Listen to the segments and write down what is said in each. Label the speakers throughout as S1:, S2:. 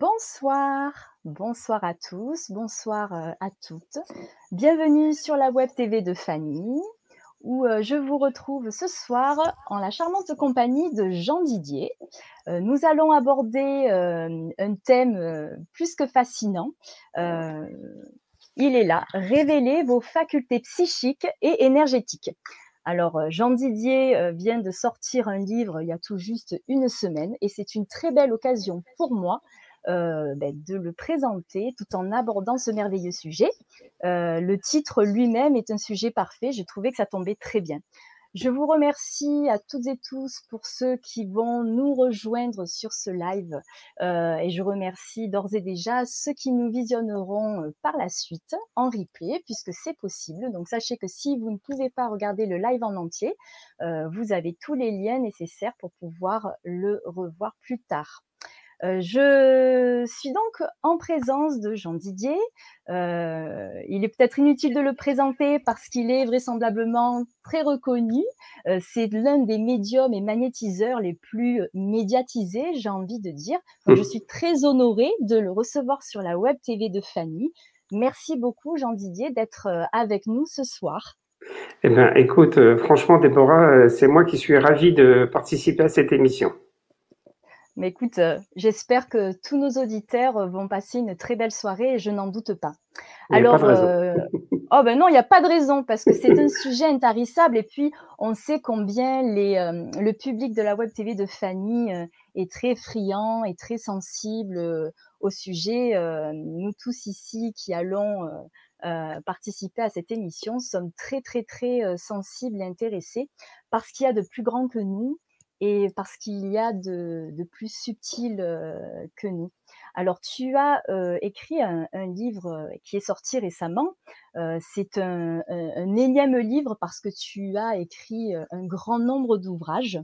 S1: Bonsoir, bonsoir à tous, bonsoir euh, à toutes. Bienvenue sur la web TV de Fanny, où euh, je vous retrouve ce soir en la charmante compagnie de Jean Didier. Euh, nous allons aborder un thème plus que fascinant. il est là, révéler vos facultés psychiques et énergétiques. Alors, Jean Didier vient de sortir un livre il y a tout juste une semaine et c'est une très belle occasion pour moi euh, ben, de le présenter tout en abordant ce merveilleux sujet. Euh, le titre lui-même est un sujet parfait. Je trouvais que ça tombait très bien. Je vous remercie à toutes et tous pour ceux qui vont nous rejoindre sur ce live euh, et je remercie d'ores et déjà ceux qui nous visionneront par la suite en replay puisque c'est possible. Donc sachez que si vous ne pouvez pas regarder le live en entier, vous avez tous les liens nécessaires pour pouvoir le revoir plus tard. Euh, je suis donc en présence de Jean Didier. Euh, il est peut-être inutile de le présenter parce qu'il est vraisemblablement très reconnu. Euh, c'est l'un des médiums et magnétiseurs les plus médiatisés, j'ai envie de dire. je suis très honorée de le recevoir sur la web TV de Fanny. Merci beaucoup, Jean Didier, d'être avec nous ce soir.
S2: Eh bien, écoute, franchement, Déborah, c'est moi qui suis ravie de participer à cette émission.
S1: Mais écoute, euh, j'espère que tous nos auditeurs euh, vont passer une très belle soirée et je n'en doute pas.
S2: Alors, euh,
S1: oh ben non, il n'y a pas de raison parce que c'est un sujet intarissable et puis on sait combien les, le public de la web TV de Fanny est très friand et très sensible au sujet. nous tous ici qui allons participer à cette émission sommes très très très sensibles et intéressés parce qu'il y a de plus grands que nous et parce qu'il y a de, plus subtil que nous. Alors, tu as écrit un, livre qui est sorti récemment. C'est un, un, énième livre parce que tu as écrit un grand nombre d'ouvrages,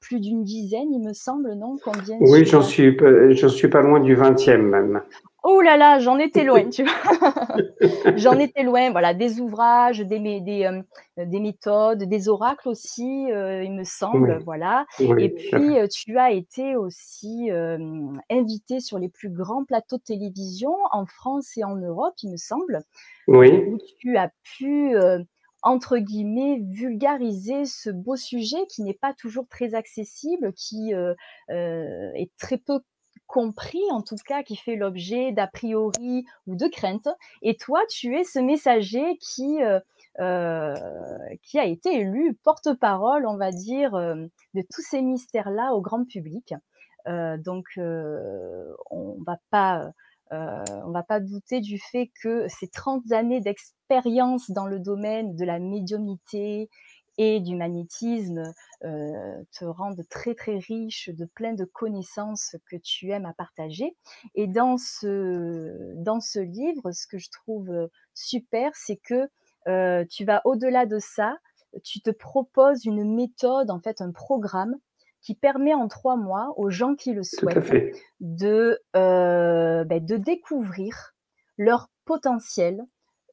S1: plus d'une dizaine, il me semble, non?
S2: Combien Oui, j'en suis, suis pas loin du 20e même.
S1: Oh là là, j'en étais loin, tu vois. j'en étais loin, voilà, des ouvrages, des, des, euh, des méthodes, des oracles aussi, euh, il me semble, voilà. et puis, euh, tu as été aussi invité sur les plus grands plateaux de télévision en France et en Europe, il me semble.
S2: Oui.
S1: Où tu as pu entre guillemets, vulgariser ce beau sujet qui n'est pas toujours très accessible, qui est très peu compris, en tout cas, qui fait l'objet d'a priori ou de craintes. Et toi, tu es ce messager qui, euh, euh, qui a été élu porte-parole, on va dire, euh, de tous ces mystères-là au grand public. donc, on va pas... on va pas douter du fait que ces 30 années d'expérience dans le domaine de la médiumnité et du magnétisme euh, te rendent très très riche de plein de connaissances que tu aimes à partager. Et dans ce, dans ce livre, ce que je trouve super, c'est que euh, tu vas au-delà de ça, tu te proposes une méthode, en fait un programme qui permet en trois mois aux gens qui le souhaitent de, euh, ben, de découvrir leur potentiel,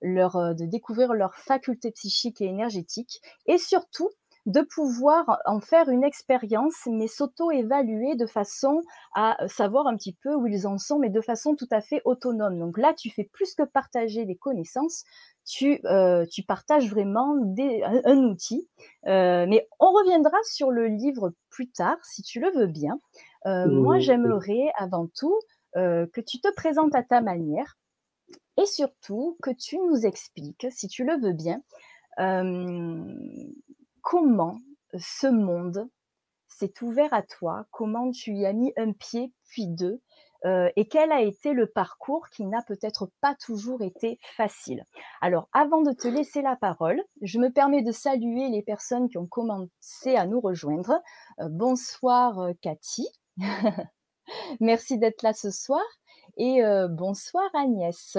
S1: leur, euh, de découvrir leurs facultés psychiques et énergétiques, et surtout de pouvoir en faire une expérience, mais s'auto-évaluer de façon à savoir un petit peu où ils en sont, mais de façon tout à fait autonome. Donc là, tu fais plus que partager des connaissances, tu, euh, tu partages vraiment des, un, outil. Euh, mais on reviendra sur le livre plus tard, si tu le veux bien. Moi, j'aimerais avant tout que tu te présentes à ta manière, et surtout que tu nous expliques, si tu le veux bien, comment ce monde s'est ouvert à toi, comment tu y as mis un pied puis deux, et quel a été le parcours qui n'a peut-être pas toujours été facile? Alors, avant de te laisser la parole, je me permets de saluer les personnes qui ont commencé à nous rejoindre. bonsoir Cathy, merci d'être là ce soir, et bonsoir Agnès.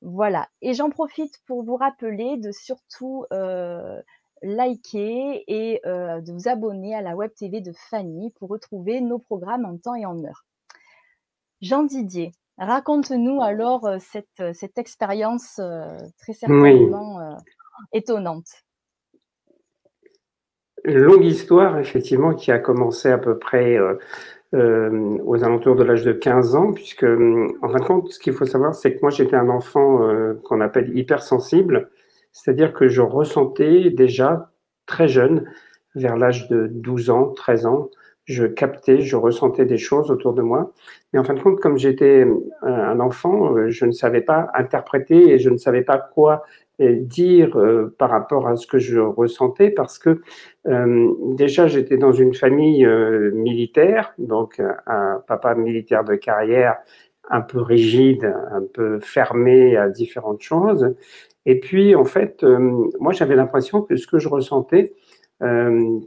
S1: Voilà. Et j'en profite pour vous rappeler de surtout euh, liker et euh, de vous abonner à la web TV de Fanny pour retrouver nos programmes en temps et en heure. Jean Didier, raconte-nous alors euh, cette, cette expérience très certainement étonnante.
S2: Une longue histoire, effectivement, qui a commencé à peu près euh, aux alentours de l'âge de 15 ans, puisque en fin de compte, ce qu'il faut savoir, c'est que moi j'étais un enfant euh, qu'on appelle hypersensible, c'est-à-dire que je ressentais déjà très jeune, vers l'âge de 12 ans, 13 ans, je captais, je ressentais des choses autour de moi. Mais en fin de compte, comme j'étais un enfant, je ne savais pas interpréter et je ne savais pas quoi dire euh, par rapport à ce que je ressentais parce que euh, déjà j'étais dans une famille euh, militaire, donc un papa militaire de carrière un peu rigide, un peu fermé à différentes choses. Et puis en fait, moi j'avais l'impression que ce que je ressentais,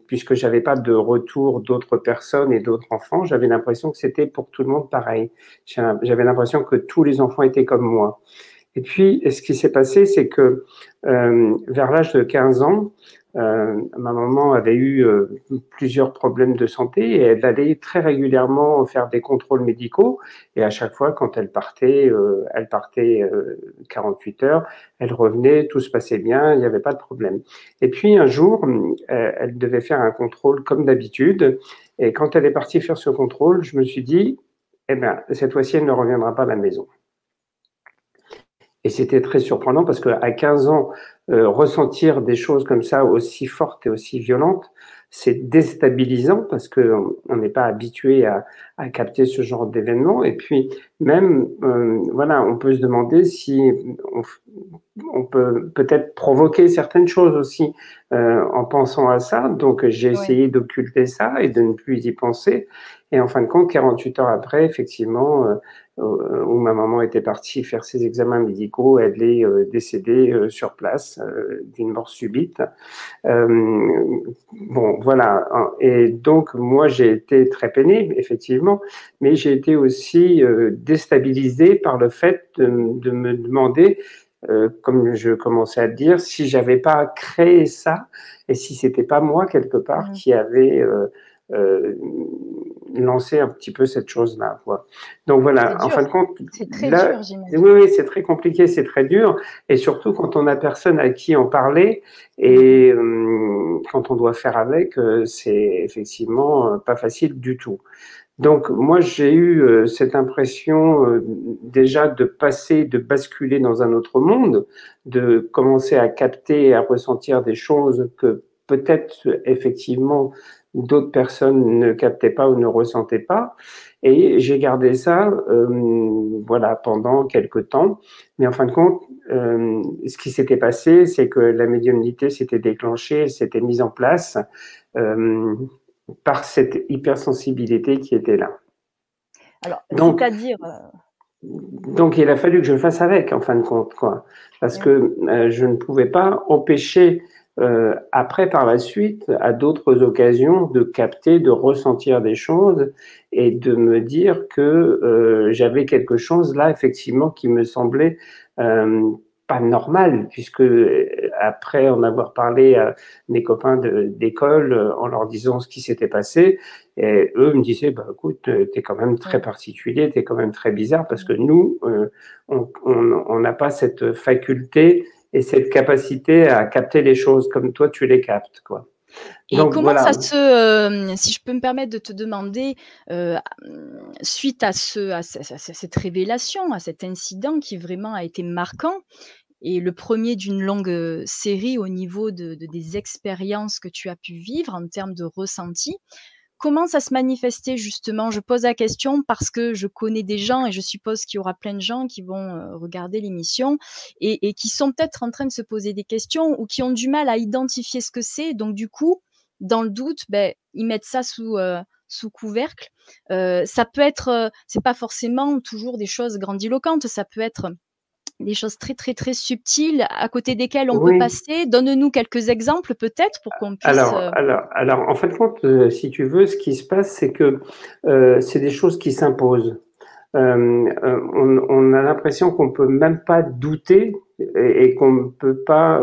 S2: puisque j'avais pas de retour d'autres personnes et d'autres enfants, j'avais l'impression que c'était pour tout le monde pareil. J'avais l'impression que tous les enfants étaient comme moi. Et puis, ce qui s'est passé, c'est que euh, vers l'âge de 15 ans, euh, ma maman avait eu euh, plusieurs problèmes de santé et elle allait très régulièrement faire des contrôles médicaux. Et à chaque fois, quand elle partait, euh, elle partait 48 heures, elle revenait, tout se passait bien, il n'y avait pas de problème. Et puis un jour, elle devait faire un contrôle comme d'habitude. Et quand elle est partie faire ce contrôle, je me suis dit, eh ben, cette fois-ci, elle ne reviendra pas à la maison. Et c'était très surprenant parce qu'à 15 ans, euh, ressentir des choses comme ça aussi fortes et aussi violentes, c'est déstabilisant parce qu'on n'est pas habitué à, à, capter ce genre d'événements. Et puis même, euh, voilà, on peut se demander si on, on peut peut-être provoquer certaines choses aussi euh, en pensant à ça. Donc j'ai essayé d'occulter ça et de ne plus y penser. Et en fin de compte, 48 heures après, effectivement, euh, où ma maman était partie faire ses examens médicaux, elle est euh, décédée euh, sur place d'une mort subite. bon, voilà. Et donc, moi, j'ai été très peiné, effectivement, mais j'ai été aussi déstabilisé par le fait de, de me demander comme je commençais à le dire, si j'avais pas créé ça et si c'était pas moi quelque part mmh. qui avait euh, lancer un petit peu cette chose-là. Donc voilà, en fin de compte,
S1: c'est très dur,
S2: oui, oui, c'est très compliqué, c'est très dur, et surtout quand on a personne à qui en parler et euh, quand on doit faire avec, euh, c'est effectivement pas facile du tout. Donc moi j'ai eu cette impression déjà de passer, de basculer dans un autre monde, de commencer à capter et à ressentir des choses que peut-être effectivement d'autres personnes ne captaient pas ou ne ressentaient pas. Et j'ai gardé ça, euh, voilà, pendant quelques temps. Mais en fin de compte, euh, ce qui s'était passé, c'est que la médiumnité s'était déclenchée, s'était mise en place euh, par cette hypersensibilité qui était là.
S1: Alors, c'est-à-dire
S2: donc il a fallu que je fasse avec en fin de compte quoi parce que je ne pouvais pas empêcher euh, après, par la suite, à d'autres occasions, de capter, de ressentir des choses et de me dire que euh, j'avais quelque chose là, effectivement, qui me semblait euh, pas normal, puisque euh, après en avoir parlé à mes copains d'école en leur disant ce qui s'était passé, et eux me disaient, bah, écoute, t'es quand même très particulier, t'es quand même très bizarre, parce que nous, on n'a pas cette faculté et cette capacité à capter les choses comme toi tu les captes quoi.
S1: Et comment ça se, euh, si je peux me permettre de te demander, euh, suite à, ce, à, cette révélation, à cet incident qui vraiment a été marquant, et le premier d'une longue euh, série au niveau de, de, des expériences que tu as pu vivre en termes de ressenti, comment ça se manifestait justement? Je pose la question parce que je connais des gens et je suppose qu'il y aura plein de gens qui vont euh, regarder l'émission et, qui sont peut-être en train de se poser des questions ou qui ont du mal à identifier ce que c'est. Donc du coup, dans le doute, ben, ils mettent ça sous euh, couvercle. Euh, ça peut être, c'est pas forcément toujours des choses grandiloquentes. Ça peut être des choses très très très subtiles à côté desquelles on peut passer. Donne-nous quelques exemples peut-être pour qu'on puisse.
S2: Alors, euh, alors, alors, en fait, compte, euh, si tu veux, ce qui se passe, c'est que euh, c'est des choses qui s'imposent. Euh, on, on, a l'impression qu'on peut même pas douter et, et qu'on ne peut pas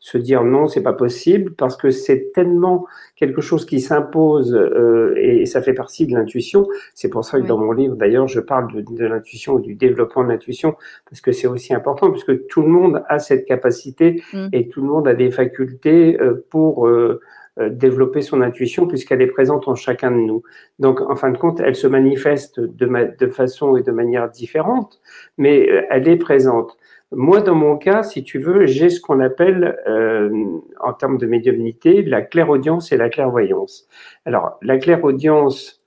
S2: se dire non, c'est pas possible parce que c'est tellement quelque chose qui s'impose euh, et ça fait partie de l'intuition. C'est pour ça que dans mon livre, d'ailleurs, je parle de, de l'intuition du développement de l'intuition parce que c'est aussi important puisque tout le monde a cette capacité mm. et tout le monde a des facultés euh, pour euh, développer son intuition puisqu'elle est présente en chacun de nous. Donc, en fin de compte, elle se manifeste de, de façon et de manière différente, mais elle est présente. Moi, dans mon cas, si tu veux, j'ai ce qu'on appelle, euh, en termes de médiumnité, la clairaudience et la clairvoyance. Alors, la clairaudience,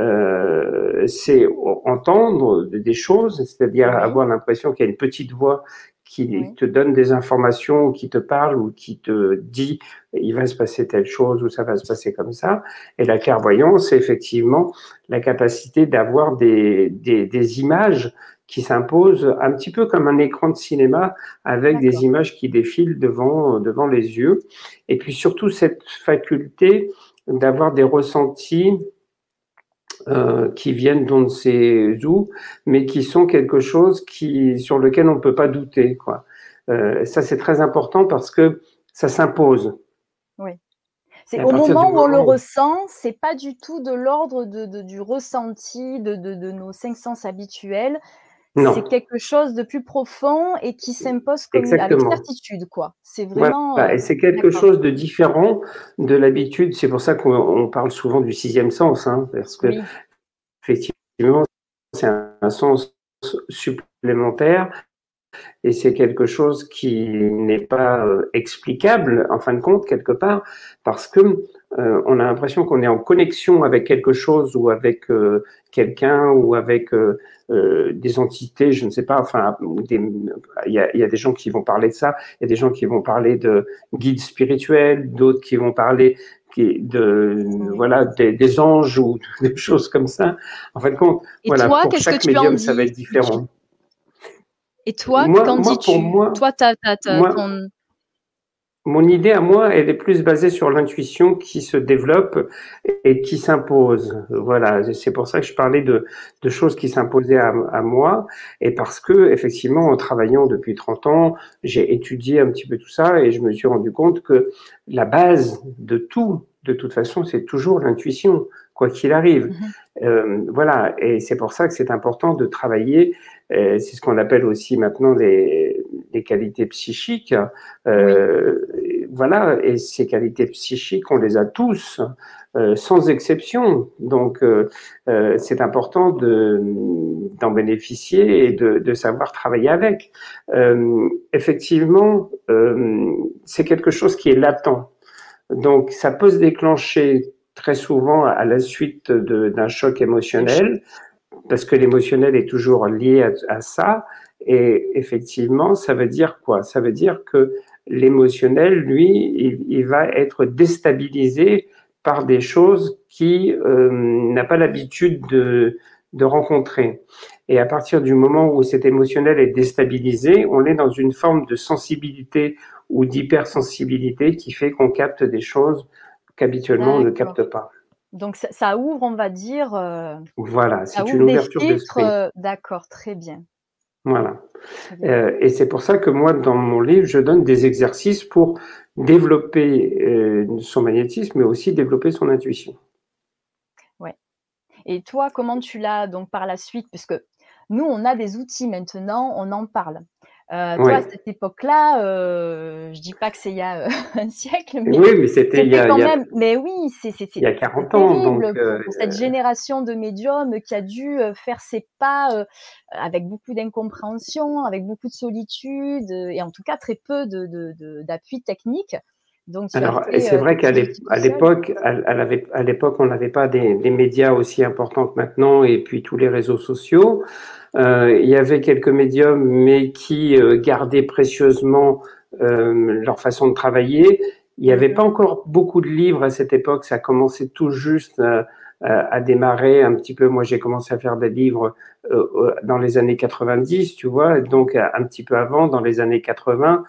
S2: euh, c'est entendre des choses, c'est-à-dire avoir l'impression qu'il y a une petite voix qui te donne des informations, qui te parle ou qui te dit il va se passer telle chose ou ça va se passer comme ça. Et la clairvoyance, c'est effectivement la capacité d'avoir des, des, des images qui s'impose un petit peu comme un écran de cinéma avec des images qui défilent devant, devant les yeux. Et puis surtout cette faculté d'avoir des ressentis euh, qui viennent d'on ne sait où, mais qui sont quelque chose qui, sur lequel on ne peut pas douter. Quoi. Euh, ça, c'est très important parce que ça s'impose.
S1: Oui. C'est au moment où on le ressent, c'est pas du tout de l'ordre de, de, du ressenti de, de, nos cinq sens habituels. C'est quelque chose de plus profond et qui s'impose comme avec certitude, quoi. C'est vraiment.
S2: et c'est quelque chose de différent de l'habitude. C'est pour ça qu'on parle souvent du sixième sens, hein, parce que effectivement, c'est un, sens supplémentaire et c'est quelque chose qui n'est pas euh, explicable en fin de compte quelque part parce que euh, on a l'impression qu'on est en connexion avec quelque chose ou avec euh, quelqu'un ou avec euh, des entités, je ne sais pas. Enfin, il y a, y a, des gens qui vont parler de ça. Il y a des gens qui vont parler de guides spirituels, d'autres qui vont parler de voilà des, des, anges ou des choses comme ça. En fin de compte, voilà, pour chaque médium, ça va être différent.
S1: Et toi, qu'en dis-tu Toi, tu as, ton
S2: mon idée à moi, elle est plus basée sur l'intuition qui se développe et qui s'impose. Voilà, c'est pour ça que je parlais de, de choses qui s'imposaient à, à, moi, et parce que effectivement, en travaillant depuis 30 ans, j'ai étudié un petit peu tout ça et je me suis rendu compte que la base de tout, de toute façon, c'est toujours l'intuition, quoi qu'il arrive. Mm-hmm. Euh, voilà, et c'est pour ça que c'est important de travailler. Euh, c'est ce qu'on appelle aussi maintenant les des qualités psychiques. Euh, voilà, et ces qualités psychiques, on les a tous, euh, sans exception. Donc, euh, c'est important d'en bénéficier et de, de, savoir travailler avec. effectivement, c'est quelque chose qui est latent. Donc, ça peut se déclencher très souvent à la suite d'un choc émotionnel, parce que l'émotionnel est toujours lié à, à ça. Et effectivement, ça veut dire quoi? Ça veut dire que l'émotionnel, lui, il, va être déstabilisé par des choses qui euh, n'a pas l'habitude de, de rencontrer. Et à partir du moment où cet émotionnel est déstabilisé, on est dans une forme de sensibilité ou d'hypersensibilité qui fait qu'on capte des choses qu'habituellement on ne capte pas.
S1: Donc ça, ouvre, on va dire. Euh,
S2: voilà, c'est une ouverture d'esprit. Euh,
S1: d'accord, très bien.
S2: Voilà. Euh, et c'est pour ça que moi, dans mon livre, je donne des exercices pour développer euh, son magnétisme, mais aussi développer son intuition.
S1: Ouais. Et toi, comment tu l'as donc par la suite? Puisque nous, on a des outils maintenant, on en parle. Euh, toi, à cette époque-là, euh, je dis pas que c'est il y a euh, un siècle,
S2: mais oui, mais c'était il y a
S1: quand même. Mais oui, c'est
S2: il y a 40 ans. Donc,
S1: pour, euh, cette génération de médiums qui a dû faire ses pas avec beaucoup d'incompréhension, avec beaucoup de solitude et en tout cas très peu de d'appui de, technique.
S2: Donc, Alors, et c'est vrai qu'à l'époque, à l'époque, on n'avait pas des, des, médias aussi importants que maintenant, et puis tous les réseaux sociaux. Euh, il y avait quelques médiums, mais qui euh, gardaient précieusement euh, leur façon de travailler. Il n'y avait pas encore beaucoup de livres à cette époque, ça commençait tout juste à démarrer un petit peu. Moi, j'ai commencé à faire des livres dans les années 90, tu vois, donc un petit peu avant, dans les années 80.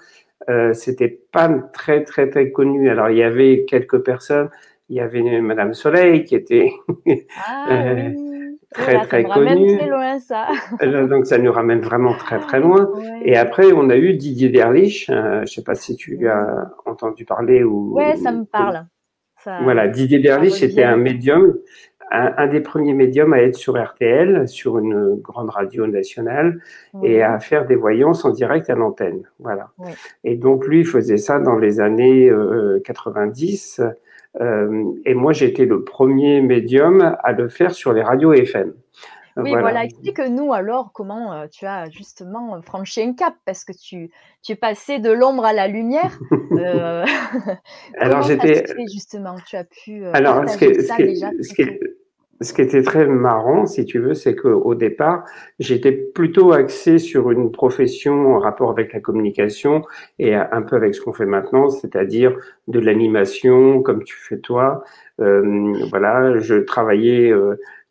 S2: Euh, c'était pas très très très connu. Alors il y avait quelques personnes. Il y avait Madame Soleil qui était ah, très très connue. Très loin, ça. Euh, donc ça nous ramène vraiment très très loin. Et après on a eu Didier Derlich. Euh, je sais pas si tu as entendu parler ou.
S1: Ouais, ça me parle.
S2: voilà, Didier Derlich était un médium un, des premiers médiums à être sur RTL, sur une grande radio nationale, et à faire des voyances en direct à l'antenne. Voilà. Et donc lui faisait ça dans les années 90. Euh, et moi, été le premier médium à le faire sur les radios FM.
S1: Oui, voilà, explique-nous alors comment euh, tu as justement franchi un cap, parce que tu, tu es passé de l'ombre à la lumière. Euh, alors j'étais justement, tu as pu.
S2: Euh, alors ce, que, ça déjà ce, qui, ce qui était très marrant, si tu veux, c'est qu'au départ, j'étais plutôt axé sur une profession en rapport avec la communication et un peu avec ce qu'on fait maintenant, c'est-à-dire de l'animation, comme tu fais toi. voilà, je travaillais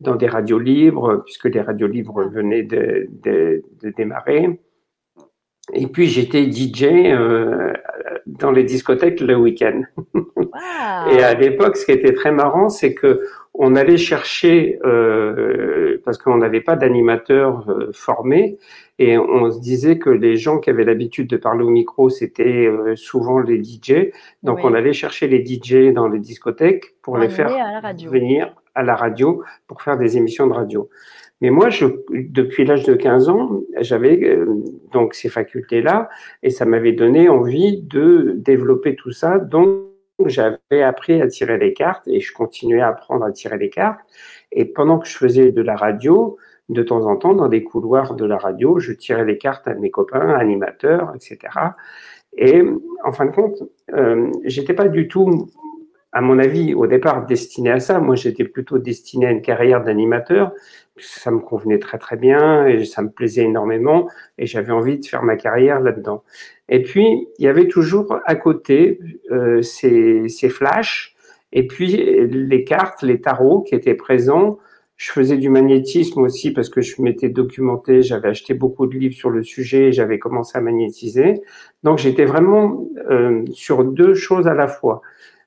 S2: dans des radios libres, puisque les radios libres venaient de, démarrer. Et puis j'étais DJ euh, dans les discothèques le week-end. Et à l'époque, ce qui était très marrant, c'est que on allait chercher, euh, parce qu'on n'avait pas d'animateur euh, formé, et on se disait que les gens qui avaient l'habitude de parler au micro, c'était euh, souvent les DJ. Donc on allait chercher les DJ dans les discothèques pour les faire venir à la radio pour faire des émissions de radio. Mais moi, je, depuis l'âge de 15 ans, j'avais euh, donc ces facultés-là et ça m'avait donné envie de développer tout ça. Donc, j'avais appris à tirer les cartes et je continuais à apprendre à tirer les cartes. Et pendant que je faisais de la radio, de temps en temps, dans des couloirs de la radio, je tirais les cartes à mes copains, animateurs, etc. Et en fin de compte, euh, j'étais pas du tout à mon avis, au départ, destiné à ça. Moi, j'étais plutôt destiné à une carrière d'animateur. Ça me convenait très, très bien et ça me plaisait énormément et j'avais envie de faire ma carrière là-dedans. Et puis, il y avait toujours à côté euh, ces, ces flashs et puis les cartes, les tarots qui étaient présents. Je faisais du magnétisme aussi parce que je m'étais documenté, j'avais acheté beaucoup de livres sur le sujet, j'avais commencé à magnétiser. Donc j'étais vraiment euh, sur deux choses à la fois.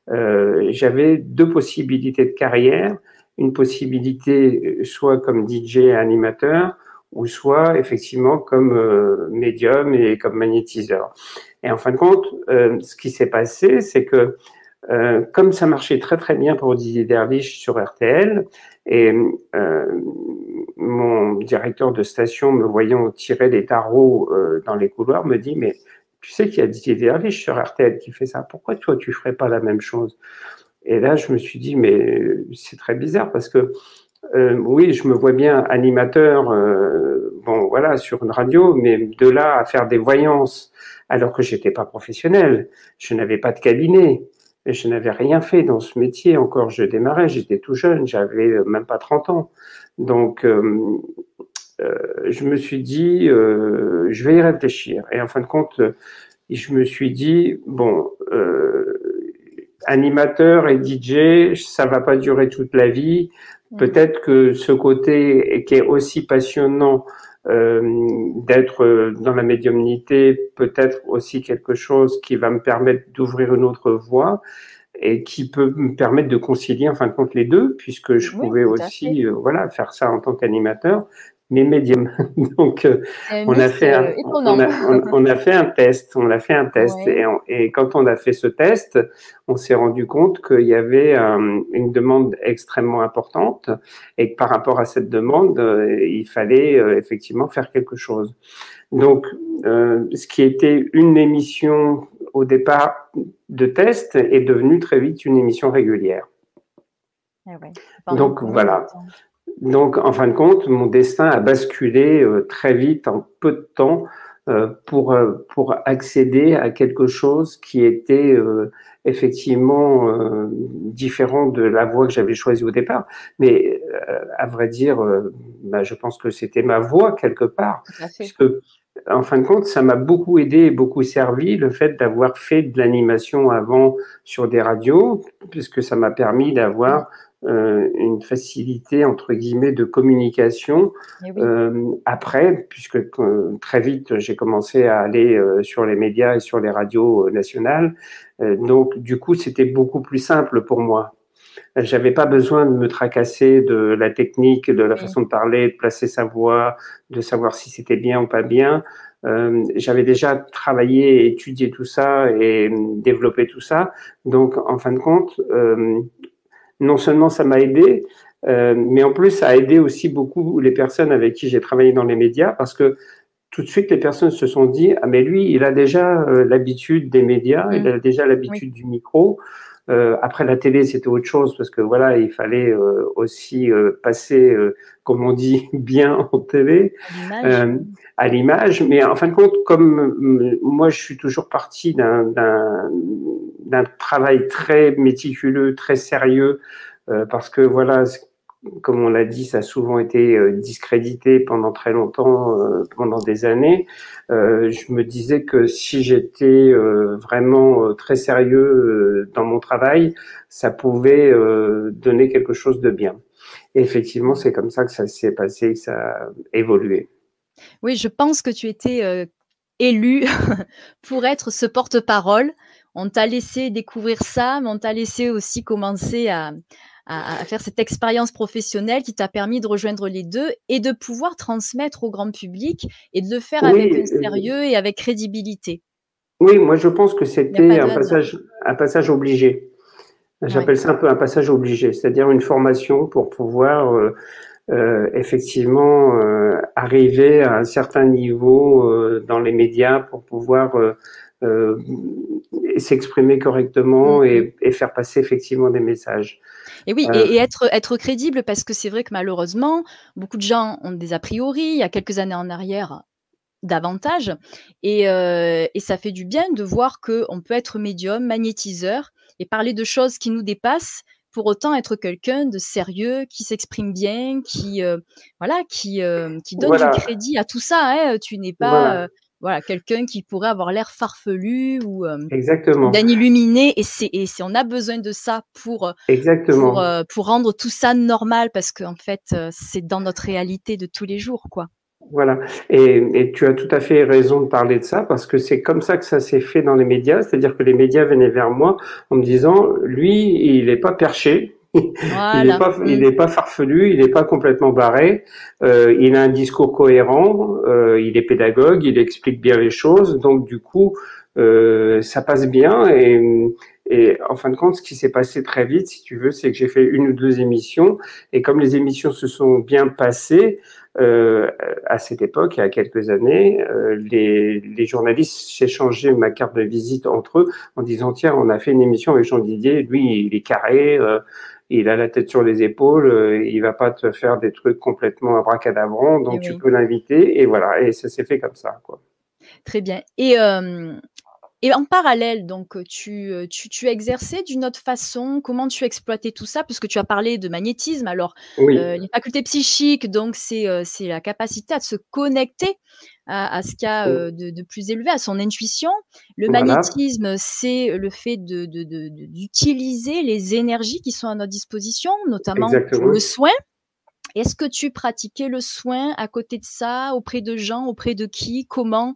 S2: Euh, j'avais deux possibilités de carrière, une possibilité euh, soit comme DJ animateur, ou soit effectivement comme euh, médium et comme magnétiseur. Et en fin de compte, ce qui s'est passé, c'est que comme ça marchait très très bien pour Didier Derlich sur RTL, et mon directeur de station, me voyant tirer des tarots dans les couloirs, me dit mais tu sais qu'il y a Didier Derlich sur RTL qui fait ça. Pourquoi toi, tu ferais pas la même chose? Et là, je me suis dit, mais c'est très bizarre parce que euh, oui, je me vois bien animateur, euh, bon voilà, sur une radio, mais de là à faire des voyances, alors que j'étais pas professionnel, je n'avais pas de cabinet, je n'avais rien fait dans ce métier encore. Je démarrais, j'étais tout jeune, j'avais même pas 30 ans. Donc, euh, euh, je me suis dit, euh, je vais y réfléchir. Et en fin de compte, je me suis dit, bon, euh, animateur et DJ, ça va pas durer toute la vie. Peut-être que ce côté qui est aussi passionnant euh, d'être dans la médiumnité, peut-être aussi quelque chose qui va me permettre d'ouvrir une autre voie et qui peut me permettre de concilier en fin de compte les deux, puisque je pouvais aussi voilà faire ça en tant qu'animateur, mais médium. Donc, euh, on, a fait un, euh, on, a, on, a, fait un test, on a fait un test, et, et, quand on a fait ce test, on s'est rendu compte qu'il y avait euh, une demande extrêmement importante, et que par rapport à cette demande, il fallait effectivement faire quelque chose. Donc, ce qui était une émission au départ de test est devenu très vite une émission régulière. Eh Donc voilà. Donc, en fin de compte, mon destin a basculé euh, très vite, en peu de temps, euh, pour, euh, pour accéder à quelque chose qui était effectivement différent de la voie que j'avais choisie au départ. Mais à vrai dire, bah, je pense que c'était ma voie quelque part, puisque en fin de compte, ça m'a beaucoup aidé et beaucoup servi le fait d'avoir fait de l'animation avant sur des radios, puisque ça m'a permis d'avoir euh, une facilité entre guillemets de communication eh euh, après, puisque euh, très vite j'ai commencé à aller sur les médias et sur les radios nationales. donc du coup, c'était beaucoup plus simple pour moi. J'avais pas besoin de me tracasser de la technique, de la façon de parler, de placer sa voix, de savoir si c'était bien ou pas bien. Euh, j'avais déjà travaillé, étudié tout ça et développé tout ça. Donc, en fin de compte, euh, non seulement ça m'a aidé, euh, mais en plus ça a aidé aussi beaucoup les personnes avec qui j'ai travaillé dans les médias parce que tout de suite les personnes se sont dit ah mais lui il a déjà euh, l'habitude des médias, il mmh. a déjà l'habitude du micro. Euh, après la télé, c'était autre chose parce que voilà, il fallait euh, aussi euh, passer, comme on dit, bien en télé, à l'image. Mais en fin de compte, comme moi, je suis toujours parti d'un travail très méticuleux, très sérieux, parce que voilà, comme on l'a dit, ça a souvent été euh, discrédité pendant très longtemps, euh, pendant des années. Euh, je me disais que si j'étais vraiment très sérieux dans mon travail, ça pouvait donner quelque chose de bien. Et effectivement, c'est comme ça que ça s'est passé, que ça a évolué.
S1: Oui, je pense que tu étais élu pour être ce porte-parole. On t'a laissé découvrir ça, mais on t'a laissé aussi commencer à, à, faire cette expérience professionnelle qui t'a permis de rejoindre les deux et de pouvoir transmettre au grand public et de le faire avec un sérieux et avec crédibilité.
S2: Oui, moi je pense que c'était un passage, un passage obligé. J'appelle ça un peu un passage obligé, c'est-à-dire une formation pour pouvoir euh, euh, effectivement euh, arriver à un certain niveau dans les médias pour pouvoir s'exprimer correctement mm-hmm. et, faire passer effectivement des messages.
S1: Et oui, et, être, être crédible, parce que c'est vrai que malheureusement, beaucoup de gens ont des a priori. Il y a quelques années en arrière, davantage. Et, euh, et ça fait du bien de voir qu'on peut être médium, magnétiseur, et parler de choses qui nous dépassent, pour autant être quelqu'un de sérieux, qui s'exprime bien, qui, euh, voilà, qui, euh, qui donne du crédit à tout ça. Hein. Tu n'es pas voilà, quelqu'un qui pourrait avoir l'air farfelu ou euh, d'un illuminé. Et c'est, et on a besoin de ça pour, Exactement. pour, euh, pour rendre tout ça normal parce qu'en fait, euh, c'est dans notre réalité de tous les jours, quoi.
S2: Voilà. Et, et, tu as tout à fait raison de parler de ça parce que c'est comme ça que ça s'est fait dans les médias. C'est-à-dire que les médias venaient vers moi en me disant, lui, il n'est pas perché, il n'est pas, il mm. pas farfelu, il n'est pas complètement barré. Euh, il a un discours cohérent, euh, il est pédagogue, il explique bien les choses. Donc du coup, euh, ça passe bien. Et, et en fin de compte, ce qui s'est passé très vite, si tu veux, c'est que j'ai fait une ou deux émissions. Et comme les émissions se sont bien passées, euh, à cette époque, il y a quelques années, euh, les, les, journalistes s'échangeaient ma carte de visite entre eux en disant tiens, on a fait une émission avec Jean Didier, lui il est carré, euh, il a la tête sur les épaules, euh, il va pas te faire des trucs complètement abracadabrants, donc tu peux l'inviter et voilà, et ça s'est fait comme ça quoi.
S1: Très bien. Et euh, et en parallèle, donc, tu, tu, tu exerçais d'une autre façon Comment tu exploitais tout ça? Puisque tu as parlé de magnétisme. Alors, les facultés psychiques, donc, c'est c'est la capacité à se connecter à, ce qu'il y a de, de, plus élevé, à son intuition. Le magnétisme, c'est le fait d'utiliser de, de, les énergies qui sont à notre disposition, notamment le soin. Est-ce que tu pratiquais le soin à côté de ça, auprès de gens, auprès de qui, comment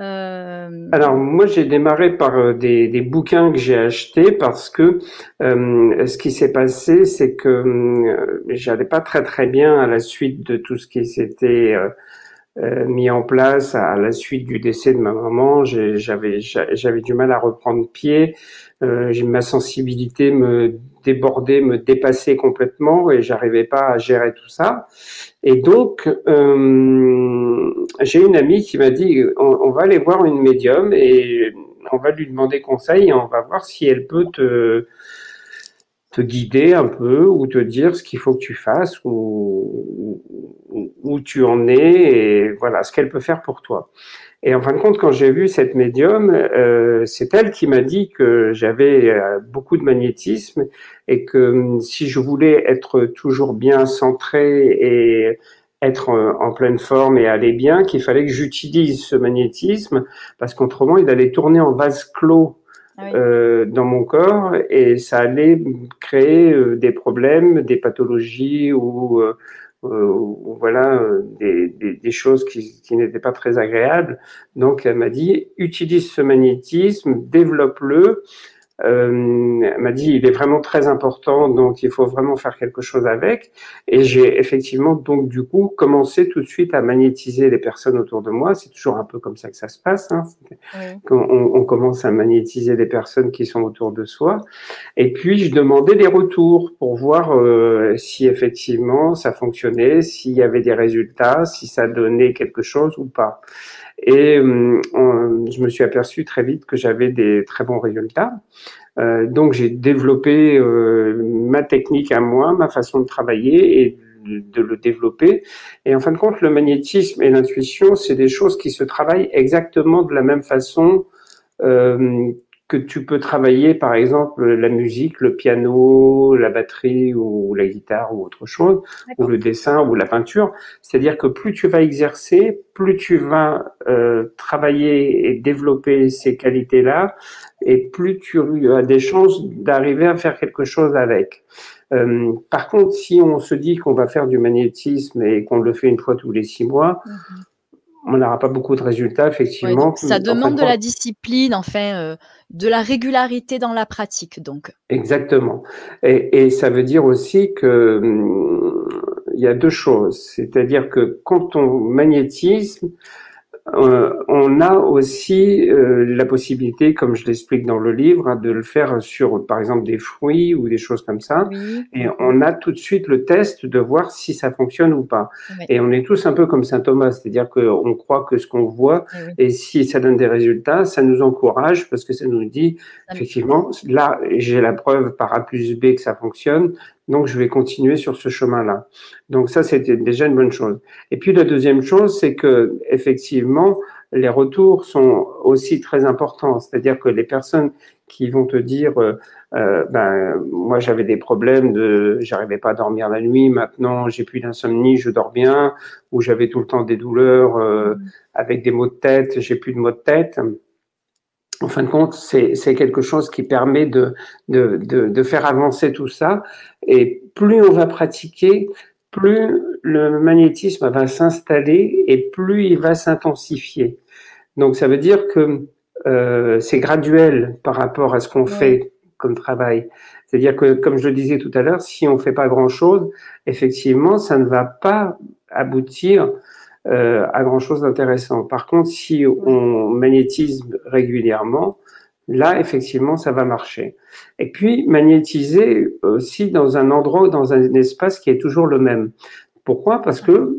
S2: euh... Alors moi j'ai démarré par euh, des, des, bouquins que j'ai achetés parce que euh, ce qui s'est passé c'est que euh, j'allais pas très très bien à la suite de tout ce qui s'était euh, mis en place à la suite du décès de ma maman. J'avais j'avais du mal à reprendre pied. Euh, ma sensibilité me débordait, me dépassait complètement et j'arrivais pas à gérer tout ça. Et donc euh, j'ai une amie qui m'a dit on, va aller voir une médium et on va lui demander conseil et on va voir si elle peut te te guider un peu ou te dire ce qu'il faut que tu fasses ou où tu en es et voilà ce qu'elle peut faire pour toi. Et en fin de compte, quand j'ai vu cette médium, euh, c'est elle qui m'a dit que j'avais euh, beaucoup de magnétisme et que hum, si je voulais être toujours bien centré et être en pleine forme et aller bien, qu'il fallait que j'utilise ce magnétisme parce qu'autrement il allait tourner en vase clos ah euh, dans mon corps et ça allait créer euh, des problèmes, des pathologies ou euh, euh, voilà euh, des, des, des, choses qui, qui n'étaient pas très agréables. Donc elle m'a dit utilise ce magnétisme, développe-le, m'a dit il est vraiment très important, donc il faut vraiment faire quelque chose avec. Et j'ai effectivement donc du coup commencé tout de suite à magnétiser les personnes autour de moi. C'est toujours un peu comme ça que ça se passe. Hein. Quand on, on, commence à magnétiser les personnes qui sont autour de soi. Et puis je demandais des retours pour voir euh, si effectivement ça fonctionnait, s'il y avait des résultats, si ça donnait quelque chose ou pas. Et euh, je me suis aperçu très vite que j'avais des très bons résultats. donc j'ai développé ma technique à moi, ma façon de travailler et de le développer. Et en fin de compte, le magnétisme et l'intuition, c'est des choses qui se travaillent exactement de la même façon euh, que tu peux travailler, par exemple, la musique, le piano, la batterie ou la guitare ou autre chose, ou le dessin ou la peinture. C'est-à-dire que plus tu vas exercer, plus tu vas euh, travailler et développer ces qualités-là, et plus tu as des chances d'arriver à faire quelque chose avec. Euh, par contre, si on se dit qu'on va faire du magnétisme et qu'on le fait une fois tous les six mois, mhm. On n'aura pas beaucoup de résultats, effectivement.
S1: ça demande de la discipline, enfin, euh, de la régularité dans la pratique, donc.
S2: Exactement. Et, ça veut dire aussi que hum, il y a deux choses. C'est-à-dire que quand on magnétisme, on a aussi euh, la possibilité, comme je l'explique dans le livre, hein, de le faire sur, par exemple, des fruits ou des choses comme ça. Et on a tout de suite le test de voir si ça fonctionne ou pas. Et on est tous un peu comme Saint Thomas, c'est-à-dire qu'on croit que ce qu'on voit, et si ça donne des résultats, ça nous encourage parce que ça nous dit, effectivement, là, j'ai la preuve par A plus B que ça fonctionne. Donc, je vais continuer sur ce chemin-là. Donc, ça, c'était déjà une bonne chose. Et puis, la deuxième chose, c'est que, effectivement, les retours sont aussi très importants. C'est-à-dire que les personnes qui vont te dire, euh, euh ben, moi, j'avais des problèmes de, j'arrivais pas à dormir la nuit. Maintenant, j'ai plus d'insomnie, je dors bien. Ou j'avais tout le temps des douleurs euh, mmh. avec des maux de tête, j'ai plus de maux de tête en fin de compte, c'est quelque chose qui permet de, de, de, faire avancer tout ça. Et plus on va pratiquer, plus le magnétisme va s'installer et plus il va s'intensifier. Donc ça veut dire que euh, c'est graduel par rapport à ce qu'on fait comme travail. C'est-à-dire que, comme je le disais tout à l'heure, si on fait pas grand-chose, effectivement, ça ne va pas aboutir euh, à grand chose d'intéressant. Par contre, si on magnétise régulièrement, là, effectivement, ça va marcher. Et puis, magnétiser aussi dans un endroit ou dans un espace qui est toujours le même. Pourquoi? Parce que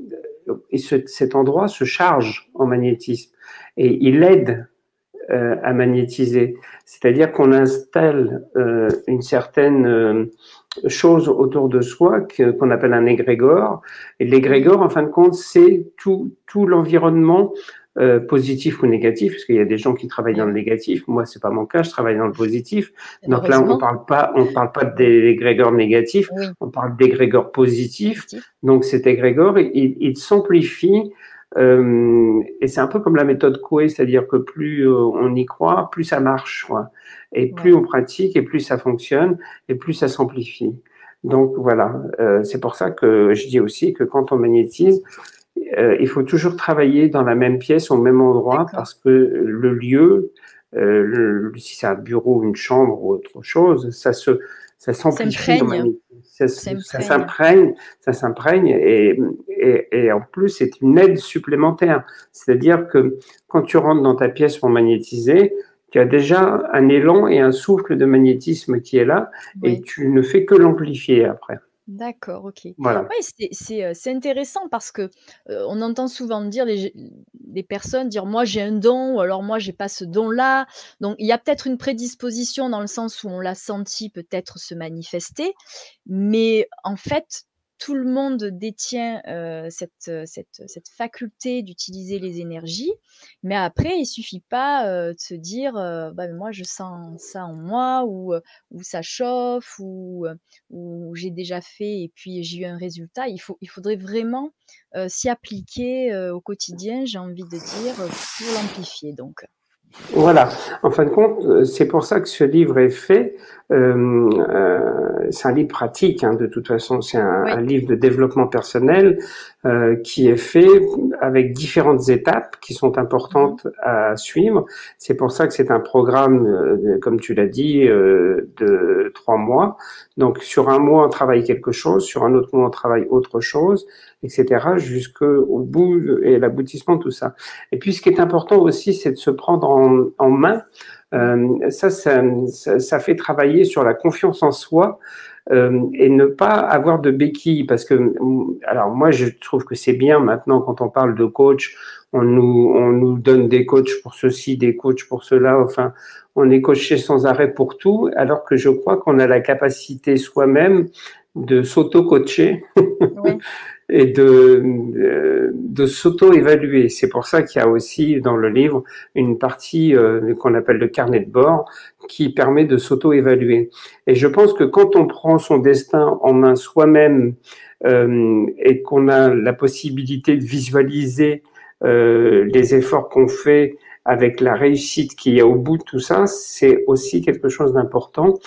S2: cet endroit se charge en magnétisme et il aide euh, à magnétiser. C'est-à-dire qu'on installe euh, une certaine euh, chose autour de soi qu'on appelle un égrégore. Et l'égrégore, en fin de compte, c'est tout, tout l'environnement euh, positif ou négatif, parce qu'il y a des gens qui travaillent dans le négatif. Moi, c'est pas mon cas, je travaille dans le positif. Donc là, on parle pas, on parle pas d'égrégore négatif, on parle d'égrégore positif. Donc cet égrégore, il, il s'amplifie euh, et c'est un peu comme la méthode Coué, c'est-à-dire que plus euh, on y croit, plus ça marche. Quoi. Et plus on pratique, et plus ça fonctionne, et plus ça s'amplifie. Donc voilà, euh, c'est pour ça que je dis aussi que quand on magnétise, euh, il faut toujours travailler dans la même pièce, au même endroit, parce que le lieu, si c'est un bureau, une chambre ou autre chose, ça se ça s'amplifie, ça s'imprègne, ça s'imprègne et, et, et, en plus c'est une aide supplémentaire. C'est-à-dire que quand tu rentres dans ta pièce pour magnétiser, tu as déjà un élan et un souffle de magnétisme qui est là et tu ne fais que l'amplifier après.
S1: D'accord, OK. Voilà. Oui, c'est intéressant parce que, on entend souvent dire les personnes dire: «Moi, j'ai un don» ou alors: «Moi, j'ai pas ce don-là». Donc il y a peut-être une prédisposition dans le sens où on l'a senti peut-être se manifester, mais en fait, tout le monde détient cette, faculté d'utiliser les énergies, mais après, il suffit pas de se dire bah, moi je sens ça en moi, ou, ou ça chauffe, ou, ou j'ai déjà fait et puis j'ai eu un résultat. Il, faut, il faudrait vraiment s'y appliquer au quotidien, j'ai envie de dire, pour l'amplifier. Donc.
S2: Voilà. En fin de compte, euh, c'est pour ça que ce livre est fait. Euh, euh, c'est un livre pratique, hein, de toute façon. C'est un, livre de développement personnel euh, qui est fait avec différentes étapes qui sont importantes à suivre. C'est pour ça que c'est un programme, euh, comme tu l'as dit, de trois mois. Donc, sur un mois, on travaille quelque chose. Sur un autre mois, on travaille autre chose. Etc., jusqu'au bout et l'aboutissement de tout ça. Et puis, ce qui est important aussi, c'est de se prendre en, en main. Euh, ça, ça, ça, fait travailler sur la confiance en soi euh, et ne pas avoir de béquilles. Parce que, alors moi, je trouve que c'est bien maintenant quand on parle de coach, on nous, on nous donne des coachs pour ceci, des coachs pour cela. Enfin, on est coaché sans arrêt pour tout, alors que je crois qu'on a la capacité soi-même de s'auto-coacher et de, de, s'auto-évaluer. C'est pour ça qu'il y a aussi dans le livre une partie euh, qu'on appelle le carnet de bord qui permet de s'auto-évaluer. Et je pense que quand on prend son destin en main soi-même euh, et qu'on a la possibilité de visualiser euh, les efforts qu'on fait avec la réussite qu'il y a au bout de tout ça, c'est aussi quelque chose d'important.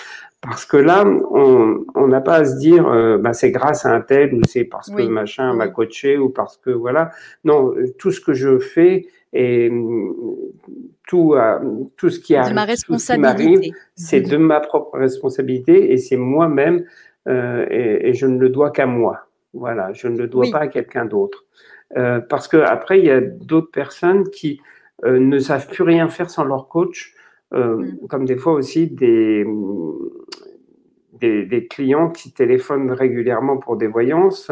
S2: Parce que là, on n'a pas à se dire, euh, bah, c'est grâce à un tel ou c'est parce que machin m'a coaché ou parce que voilà. Non, tout ce que je fais et tout, euh, tout ce qui arrive, m'arrive, c'est de ma propre responsabilité et c'est moi-même euh, et, et, je ne le dois qu'à moi. Voilà, je ne le dois pas à quelqu'un d'autre. Euh, parce que après, il y a d'autres personnes qui euh, ne savent plus rien faire sans leur coach, euh, mm. comme des fois aussi des, des, des, clients qui téléphonent régulièrement pour des voyances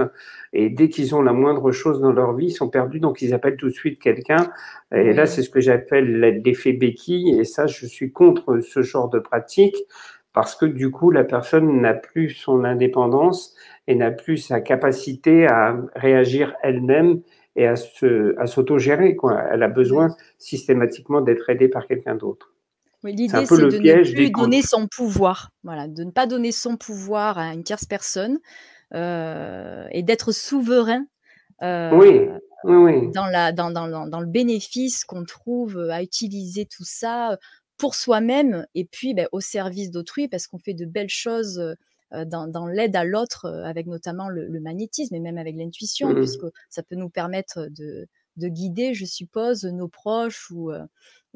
S2: et dès qu'ils ont la moindre chose dans leur vie, ils sont perdus, donc ils appellent tout de suite quelqu'un. Et là, c'est ce que j'appelle l'effet béquille. Et ça, je suis contre ce genre de pratique parce que du coup, la personne n'a plus son indépendance et n'a plus sa capacité à réagir elle-même et à à s'autogérer. Quoi. Elle a besoin systématiquement d'être aidée par quelqu'un d'autre.
S1: L'idée, c'est de ne plus donner son pouvoir. Voilà, de ne pas donner son pouvoir à une tierce personne euh, et d'être souverain.
S2: Euh, oui. Oui,
S1: Dans, la, dans, dans, dans, le bénéfice qu'on trouve à utiliser tout ça pour soi-même et puis ben, au service d'autrui parce qu'on fait de belles choses euh, dans, l'aide à l'autre, avec notamment le, magnétisme et même avec l'intuition, mmh. puisque ça peut nous permettre de, guider, je suppose, nos proches ou,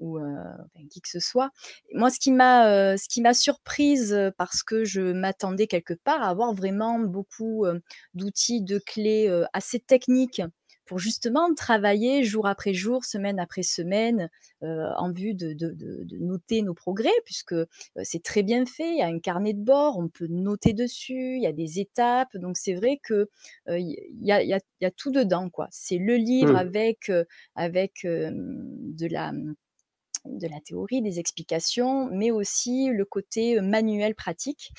S1: euh, ou qui que ce soit. Moi, ce qui m'a ce qui m'a surprise parce que je m'attendais quelque part à avoir vraiment beaucoup d'outils, de clés assez techniques pour justement travailler jour après jour, semaine après semaine, euh, en vue de, de, de, noter nos progrès, puisque euh, c'est très bien fait. Il y a un carnet de bord, on peut noter dessus, il y a des étapes. Donc c'est vrai que euh, il, y a, y a, y a, tout dedans, quoi. C'est le livre mmh. avec avec de la de la théorie, des explications, mais aussi le côté manuel pratique.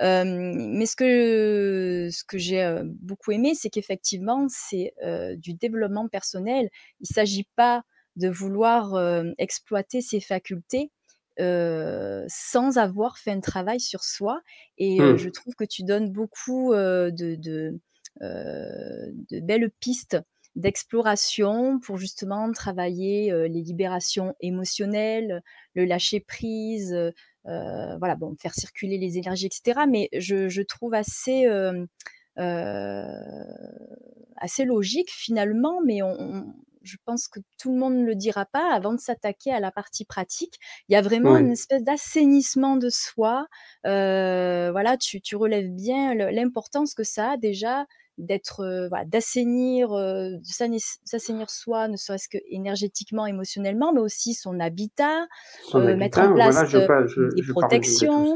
S1: mais ce que, ce que j'ai beaucoup aimé, c'est qu'effectivement, c'est du développement personnel. Il ne s'agit pas de vouloir exploiter ses facultés, sans avoir fait un travail sur soi. Et mmh. je trouve que tu donnes beaucoup de, de, de, belles pistes d'exploration pour justement travailler les libérations émotionnelles, le lâcher prise, euh, voilà, bon, faire circuler les énergies, etc. Mais je, je trouve assez assez logique finalement, mais on, je pense que tout le monde ne le dira pas avant de s'attaquer à la partie pratique. Il y a vraiment une espèce d'assainissement de soi. Euh, voilà, tu, tu relèves bien l'importance que ça a déjà d'être voilà, d'assainir s'assainir soi ne serait-ce que énergétiquement émotionnellement mais aussi son habitat mettre en place des protections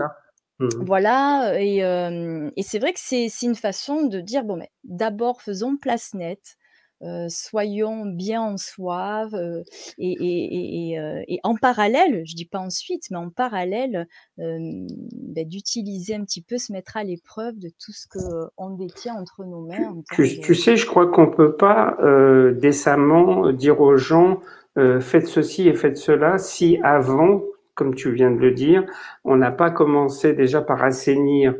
S1: mmh. voilà et, et c'est vrai que c'est une façon de dire bon mais d'abord faisons place nette euh, soyons bien en soi euh, et, et, et, euh, et, en parallèle, je dis pas ensuite, mais en parallèle, bah, d'utiliser un petit peu, se mettre à l'épreuve de tout ce que on détient entre nos mains.
S2: Tu, tu sais, je crois qu'on peut pas décemment dire aux gens faites ceci et faites cela si avant comme tu viens de le dire, on n'a pas commencé déjà par assainir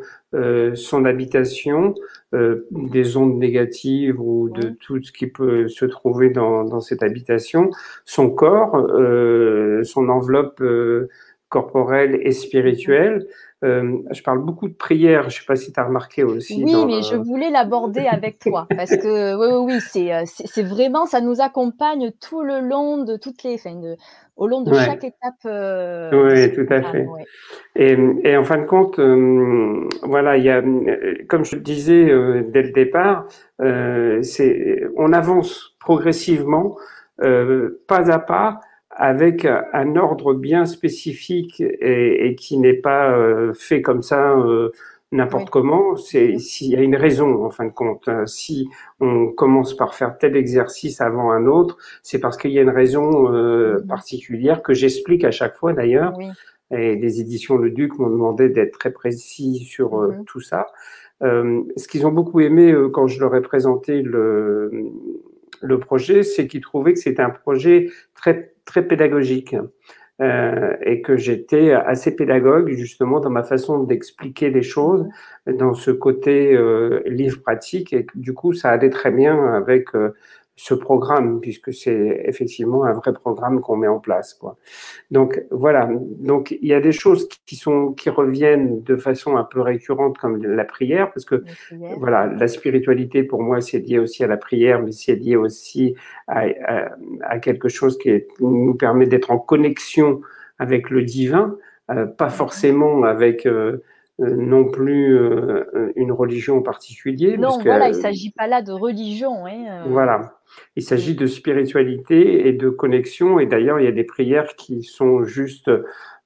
S2: son habitation euh, des ondes négatives ou de tout ce qui peut se trouver dans, dans cette habitation, son corps, euh, son enveloppe corporelle et spirituelle. Euh, je parle beaucoup de prière, je ne sais pas si tu as remarqué aussi.
S1: Oui, mais je voulais l'aborder avec toi parce que oui, oui, c'est, c'est, vraiment, ça nous accompagne tout le long de toutes les, enfin, de, au long de chaque étape.
S2: oui, tout à fait. Et, et, en fin de compte, voilà, il y a, comme je le disais dès le départ, c'est, on avance progressivement, pas à pas, avec un ordre bien spécifique et, et qui n'est pas euh, fait comme ça euh, n'importe comment. C'est s'il y a une raison en fin de compte. Hein. Si on commence par faire tel exercice avant un autre, c'est parce qu'il y a une raison euh, particulière que j'explique à chaque fois d'ailleurs. Et les éditions Le Duc m'ont demandé d'être très précis sur mm-hmm. tout ça. ce qu'ils ont beaucoup aimé quand je leur ai présenté le, le projet, c'est qu'ils trouvaient que c'était un projet très très pédagogique euh, et que j'étais assez pédagogue justement dans ma façon d'expliquer les choses, dans ce côté euh, livre pratique et du coup ça allait très bien avec euh, ce programme, puisque c'est effectivement un vrai programme qu'on met en place. Quoi. Donc voilà, donc il y a des choses qui sont qui reviennent de façon un peu récurrente comme la prière, parce que voilà, la spiritualité pour moi c'est lié aussi à la prière, mais c'est lié aussi à, à, quelque chose qui nous permet d'être en connexion avec le divin, euh, pas forcément avec euh, euh, non plus euh, une religion en particulier.
S1: Non, voilà, il ne s'agit pas là de religion. Hein,
S2: euh. Voilà, il s'agit de spiritualité et de connexion. Et d'ailleurs, il y a des prières qui sont juste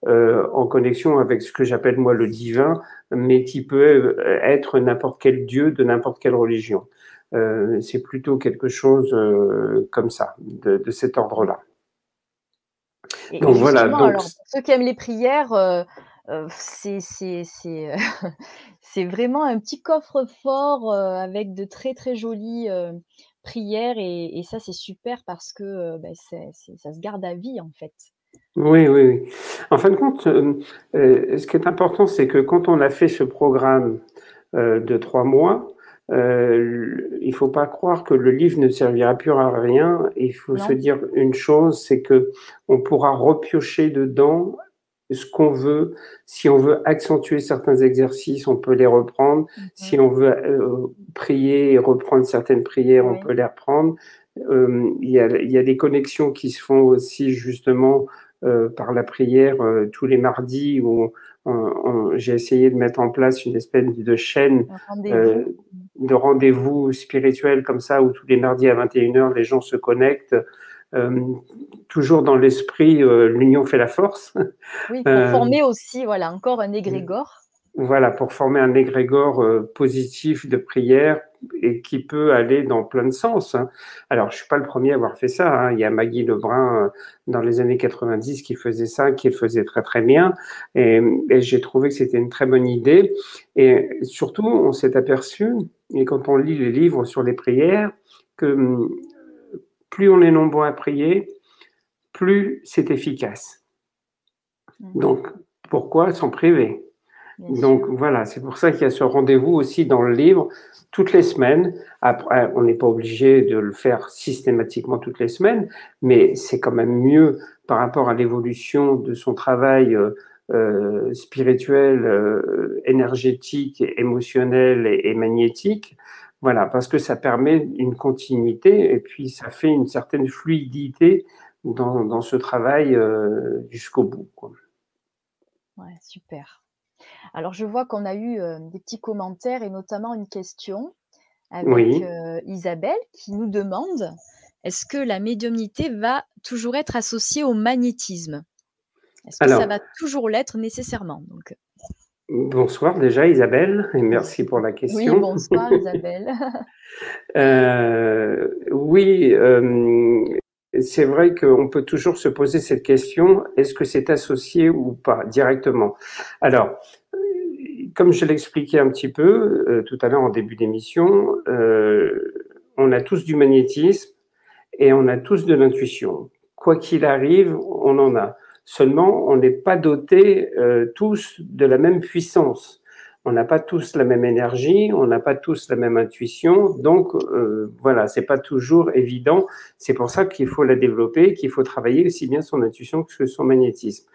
S2: en connexion avec ce que j'appelle moi le divin, mais qui peut être n'importe quel dieu de n'importe quelle religion. C'est plutôt quelque chose comme ça, de, cet ordre-là.
S1: Donc voilà. Donc... ceux qui aiment les prières, c'est c'est vraiment un petit coffre-fort avec de très très jolies prières et, ça c'est super parce que bah, ça se garde à vie en fait.
S2: Oui, oui, oui. En fin de compte, ce qui est important, c'est que quand on a fait ce programme de trois mois, il il faut pas croire que le livre ne servira plus à rien. Il faut se dire une chose, c'est que on pourra repiocher dedans ce qu'on veut. Si on veut accentuer certains exercices, on peut les reprendre. Mhm. Si on veut euh, prier et reprendre certaines prières, on peut les reprendre. Euh, il y, a, y, a, des connexions qui se font aussi justement euh, par la prière tous les mardis où j'ai essayé de mettre en place une espèce de chaîne de rendez-vous spirituel comme ça où tous les mardis à 21h les gens se connectent toujours dans l'esprit, euh, l'union fait la force.
S1: Oui, pour euh, former aussi, voilà, encore un égrégore.
S2: Voilà, pour former un égrégore positif de prière et qui peut aller dans plein de sens. Hein. Alors, je suis pas le premier à avoir fait ça. Hein. Il y a Maggie Lebrun dans les années 90 qui faisait ça, qui le faisait très très bien. Et, et j'ai trouvé que c'était une très bonne idée. Et surtout, on s'est aperçu, et quand on lit les livres sur les prières, que hum, plus on est nombreux à prier, plus c'est efficace. Mmh. Donc, pourquoi s'en priver? Donc voilà, c'est pour ça qu'il y a ce rendez-vous aussi dans le livre toutes les semaines. Après, on n'est pas obligé de le faire systématiquement toutes les semaines, mais c'est quand même mieux par rapport à l'évolution de son travail euh, euh, spirituel, euh, énergétique, émotionnel et magnétique voilà, parce que ça permet une continuité et puis ça fait une certaine fluidité dans, ce travail euh, jusqu'au bout.
S1: Ouais, super. Alors je vois qu'on a eu euh, des petits commentaires et notamment une question avec euh, Isabelle qui nous demande est-ce que la médiumnité va toujours être associée au magnétisme? Est-ce que ça va toujours l'être nécessairement? Donc,
S2: Bonsoir déjà Isabelle et merci pour la question.
S1: Oui, bonsoir Isabelle.
S2: euh, oui, euh, c'est vrai qu'on peut toujours se poser cette question, est-ce que c'est associé ou pas directement? Alors, comme je l'expliquais un petit peu euh, tout à l'heure en début d'émission, euh, on a tous du magnétisme et on a tous de l'intuition. Quoi qu'il arrive, on en a. Seulement, on n'est pas dotés euh, tous de la même puissance. On n'a pas tous la même énergie, on n'a pas tous la même intuition, donc euh, voilà, c'est pas toujours évident. C'est pour ça qu'il faut la développer, qu'il faut travailler aussi bien son intuition que son magnétisme.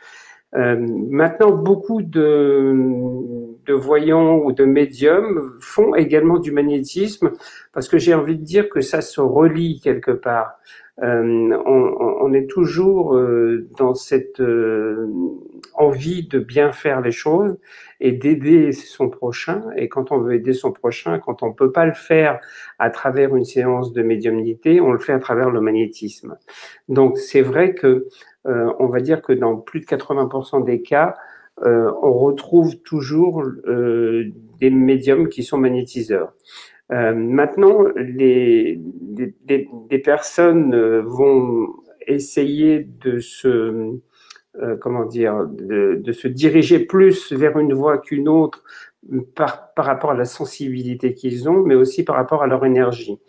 S2: Euh, maintenant, beaucoup de, de voyants ou de médiums font également du magnétisme parce que j'ai envie de dire que ça se relie quelque part. Euh, on, est toujours euh, dans cette euh, envie de bien faire les choses et d'aider son prochain. Et quand on veut aider son prochain, quand on peut pas le faire à travers une séance de médiumnité, on le fait à travers le magnétisme. Donc c'est vrai que euh, on va dire que dans plus de 80% des cas, on retrouve toujours des médiums qui sont magnétiseurs. Euh, maintenant, les, des, des, personnes euh, vont essayer de se, euh, comment dire, de, de, se diriger plus vers une voie qu'une autre par, par rapport à la sensibilité qu'ils ont, mais aussi par rapport à leur énergie.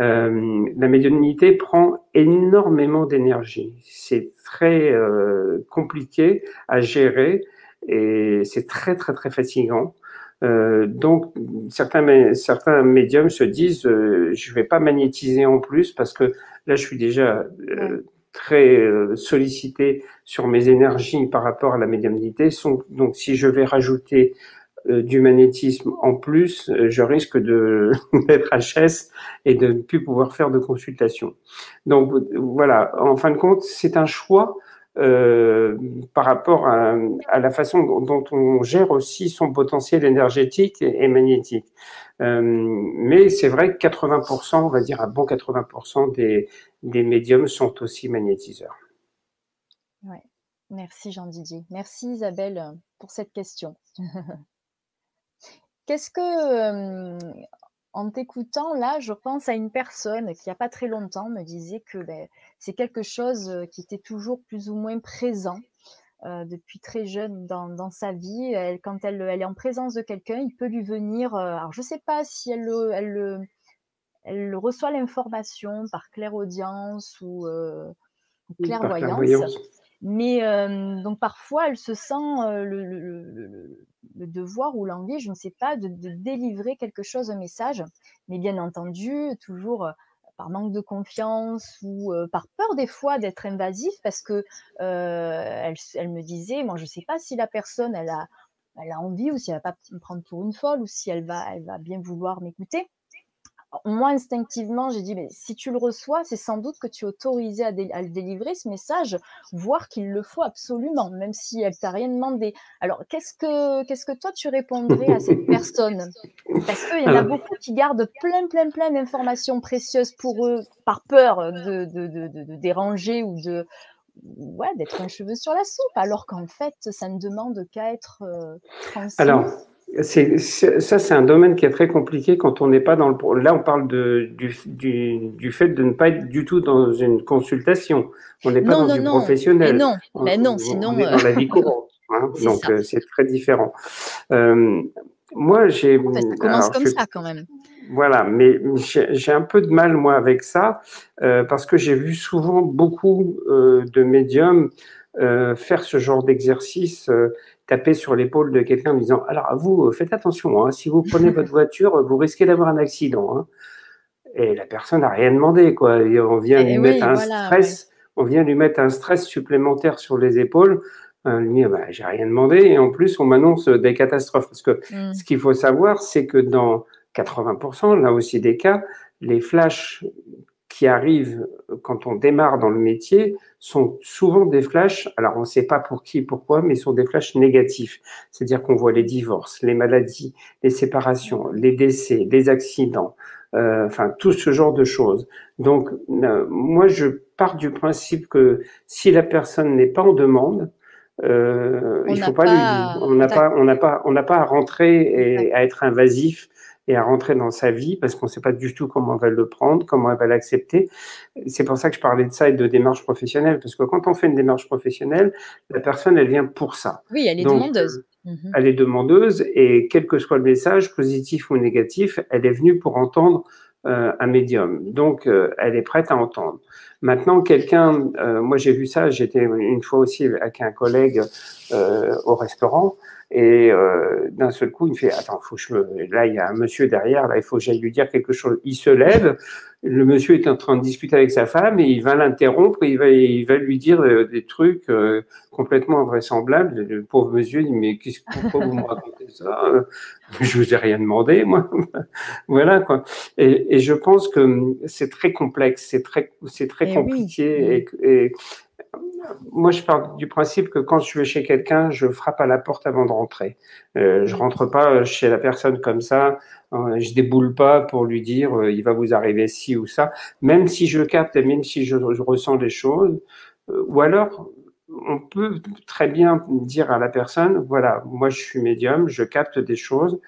S2: Euh, la médiumnité prend énormément d'énergie. C'est très euh, compliqué à gérer et c'est très très très fatigant. Euh, donc, certains, certains médiums se disent, euh, je vais pas magnétiser en plus parce que là, je suis déjà euh, très euh, sollicité sur mes énergies par rapport à la médiumnité. Donc, si je vais rajouter du magnétisme en plus, je risque de mettre HS et de ne plus pouvoir faire de consultation. Donc, voilà, en fin de compte, c'est un choix euh, par rapport à, la façon dont, on gère aussi son potentiel énergétique et, magnétique. Euh, mais c'est vrai que 80%, on va dire un bon 80% des, des médiums sont aussi magnétiseurs.
S1: Ouais. Merci Jean-Didier. Merci Isabelle pour cette question. Qu'est-ce que, euh, en t'écoutant, là, je pense à une personne qui, il n'y a pas très longtemps, me disait que ben, c'est quelque chose euh, qui était toujours plus ou moins présent euh, depuis très jeune dans, dans sa vie. Elle, quand elle, elle, est en présence de quelqu'un, il peut lui venir. Euh, alors, je ne sais pas si elle, elle, elle reçoit l'information par clairaudience ou euh, clairvoyance. Mais donc parfois, elle se sent le, le, le, le, devoir ou l'envie, je ne sais pas, de, délivrer quelque chose, un message. Mais bien entendu, toujours euh, par manque de confiance ou euh, par peur des fois d'être invasif, parce que euh, elle, me disait, moi je ne sais pas si la personne elle a, envie ou si elle va pas me prendre pour une folle ou si elle va bien vouloir m'écouter moi, instinctivement, j'ai dit, mais si tu le reçois, c'est sans doute que tu es autorisé à, à le délivrer, ce message, voire qu'il le faut absolument, même si elle t'a rien demandé. Alors, qu'est-ce que, qu'est-ce que toi, tu répondrais à cette personne? Parce qu'il y en a beaucoup qui gardent plein, plein, plein d'informations précieuses pour eux, par peur de, de, de, de déranger ou de, ouais, d'être un cheveu sur la soupe, alors qu'en fait, ça ne demande qu'à être euh.
S2: Alors, c'est, ça, c'est un domaine qui est très compliqué quand on n'est pas dans le. Là, on parle de, du, du, du, fait de ne pas être du tout dans une consultation. On n'est pas
S1: non,
S2: dans
S1: non,
S2: du
S1: non.
S2: professionnel.
S1: Mais non,
S2: on,
S1: mais non, sinon.
S2: On est dans la vie courante. Hein, donc, euh, c'est très différent. Euh, moi, j'ai.
S1: Ça commence alors, comme je, ça quand même.
S2: Voilà, mais j'ai un peu de mal, moi, avec ça, euh, parce que j'ai vu souvent beaucoup de médiums euh, faire ce genre d'exercice, euh, taper sur l'épaule de quelqu'un en disant Alors, vous, euh, faites attention, hein, si vous prenez votre voiture, vous risquez d'avoir un accident. Hein. Et la personne n'a rien demandé, quoi. Et on vient
S1: Et
S2: lui
S1: oui,
S2: mettre un
S1: voilà,
S2: stress, on vient lui mettre un stress supplémentaire sur les épaules. Euh, lui, bah, j'ai rien demandé, et en plus, on m'annonce des catastrophes. Parce que
S1: Mm.
S2: ce qu'il faut savoir, c'est que dans 80%, là aussi des cas, les flashs qui arrivent quand on démarre dans le métier sont souvent des flashs, alors on ne sait pas pour qui, pourquoi, mais sont des flashs négatifs. C'est-à-dire qu'on voit les divorces, les maladies, les séparations, les décès, les accidents, euh, enfin tout ce genre de choses. Donc euh, moi je pars du principe que si la personne n'est pas en demande, euh,
S1: On
S2: il faut pas,
S1: pas-
S2: lui, on n'a pas, on n'a pas, on n'a pas à rentrer et à être invasif et à rentrer dans sa vie parce qu'on ne sait pas du tout comment elle va le prendre, comment elle va l'accepter. C'est pour ça que je parlais de ça et de démarche professionnelle parce que quand on fait une démarche professionnelle, la personne elle vient pour ça.
S1: Oui, elle est
S2: Donc,
S1: demandeuse. Mhm.
S2: Elle est demandeuse et quel que soit le message, positif ou négatif, elle est venue pour entendre euh, un médium. Donc, euh, elle est prête à entendre. Maintenant, quelqu'un, euh, moi j'ai vu ça, j'étais une fois aussi avec un collègue euh, au restaurant et euh, d'un seul coup, il me fait Attends, faut que je me... là, il y a un monsieur derrière, là, il faut que j'aille lui dire quelque chose. Il se lève, le monsieur est en train de discuter avec sa femme et il va l'interrompre, il va, il va lui dire euh, des trucs euh, complètement invraisemblables. Le pauvre monsieur dit mais qu'est-ce pourquoi vous me racontez ça? Je vous ai rien demandé, moi. voilà quoi. Et, et, je pense que c'est très complexe, c'est très, c'est très eh compliqué et, et moi, je pars du principe que quand je vais chez quelqu'un, je frappe à la porte avant de rentrer. Euh, je rentre pas chez la personne comme ça. Euh, je déboule pas pour lui dire euh, il va vous arriver ci ou ça. Même si je capte et même si je, ressens des choses, euh, ou alors on peut très bien dire à la personne voilà, moi je suis médium, je capte des choses.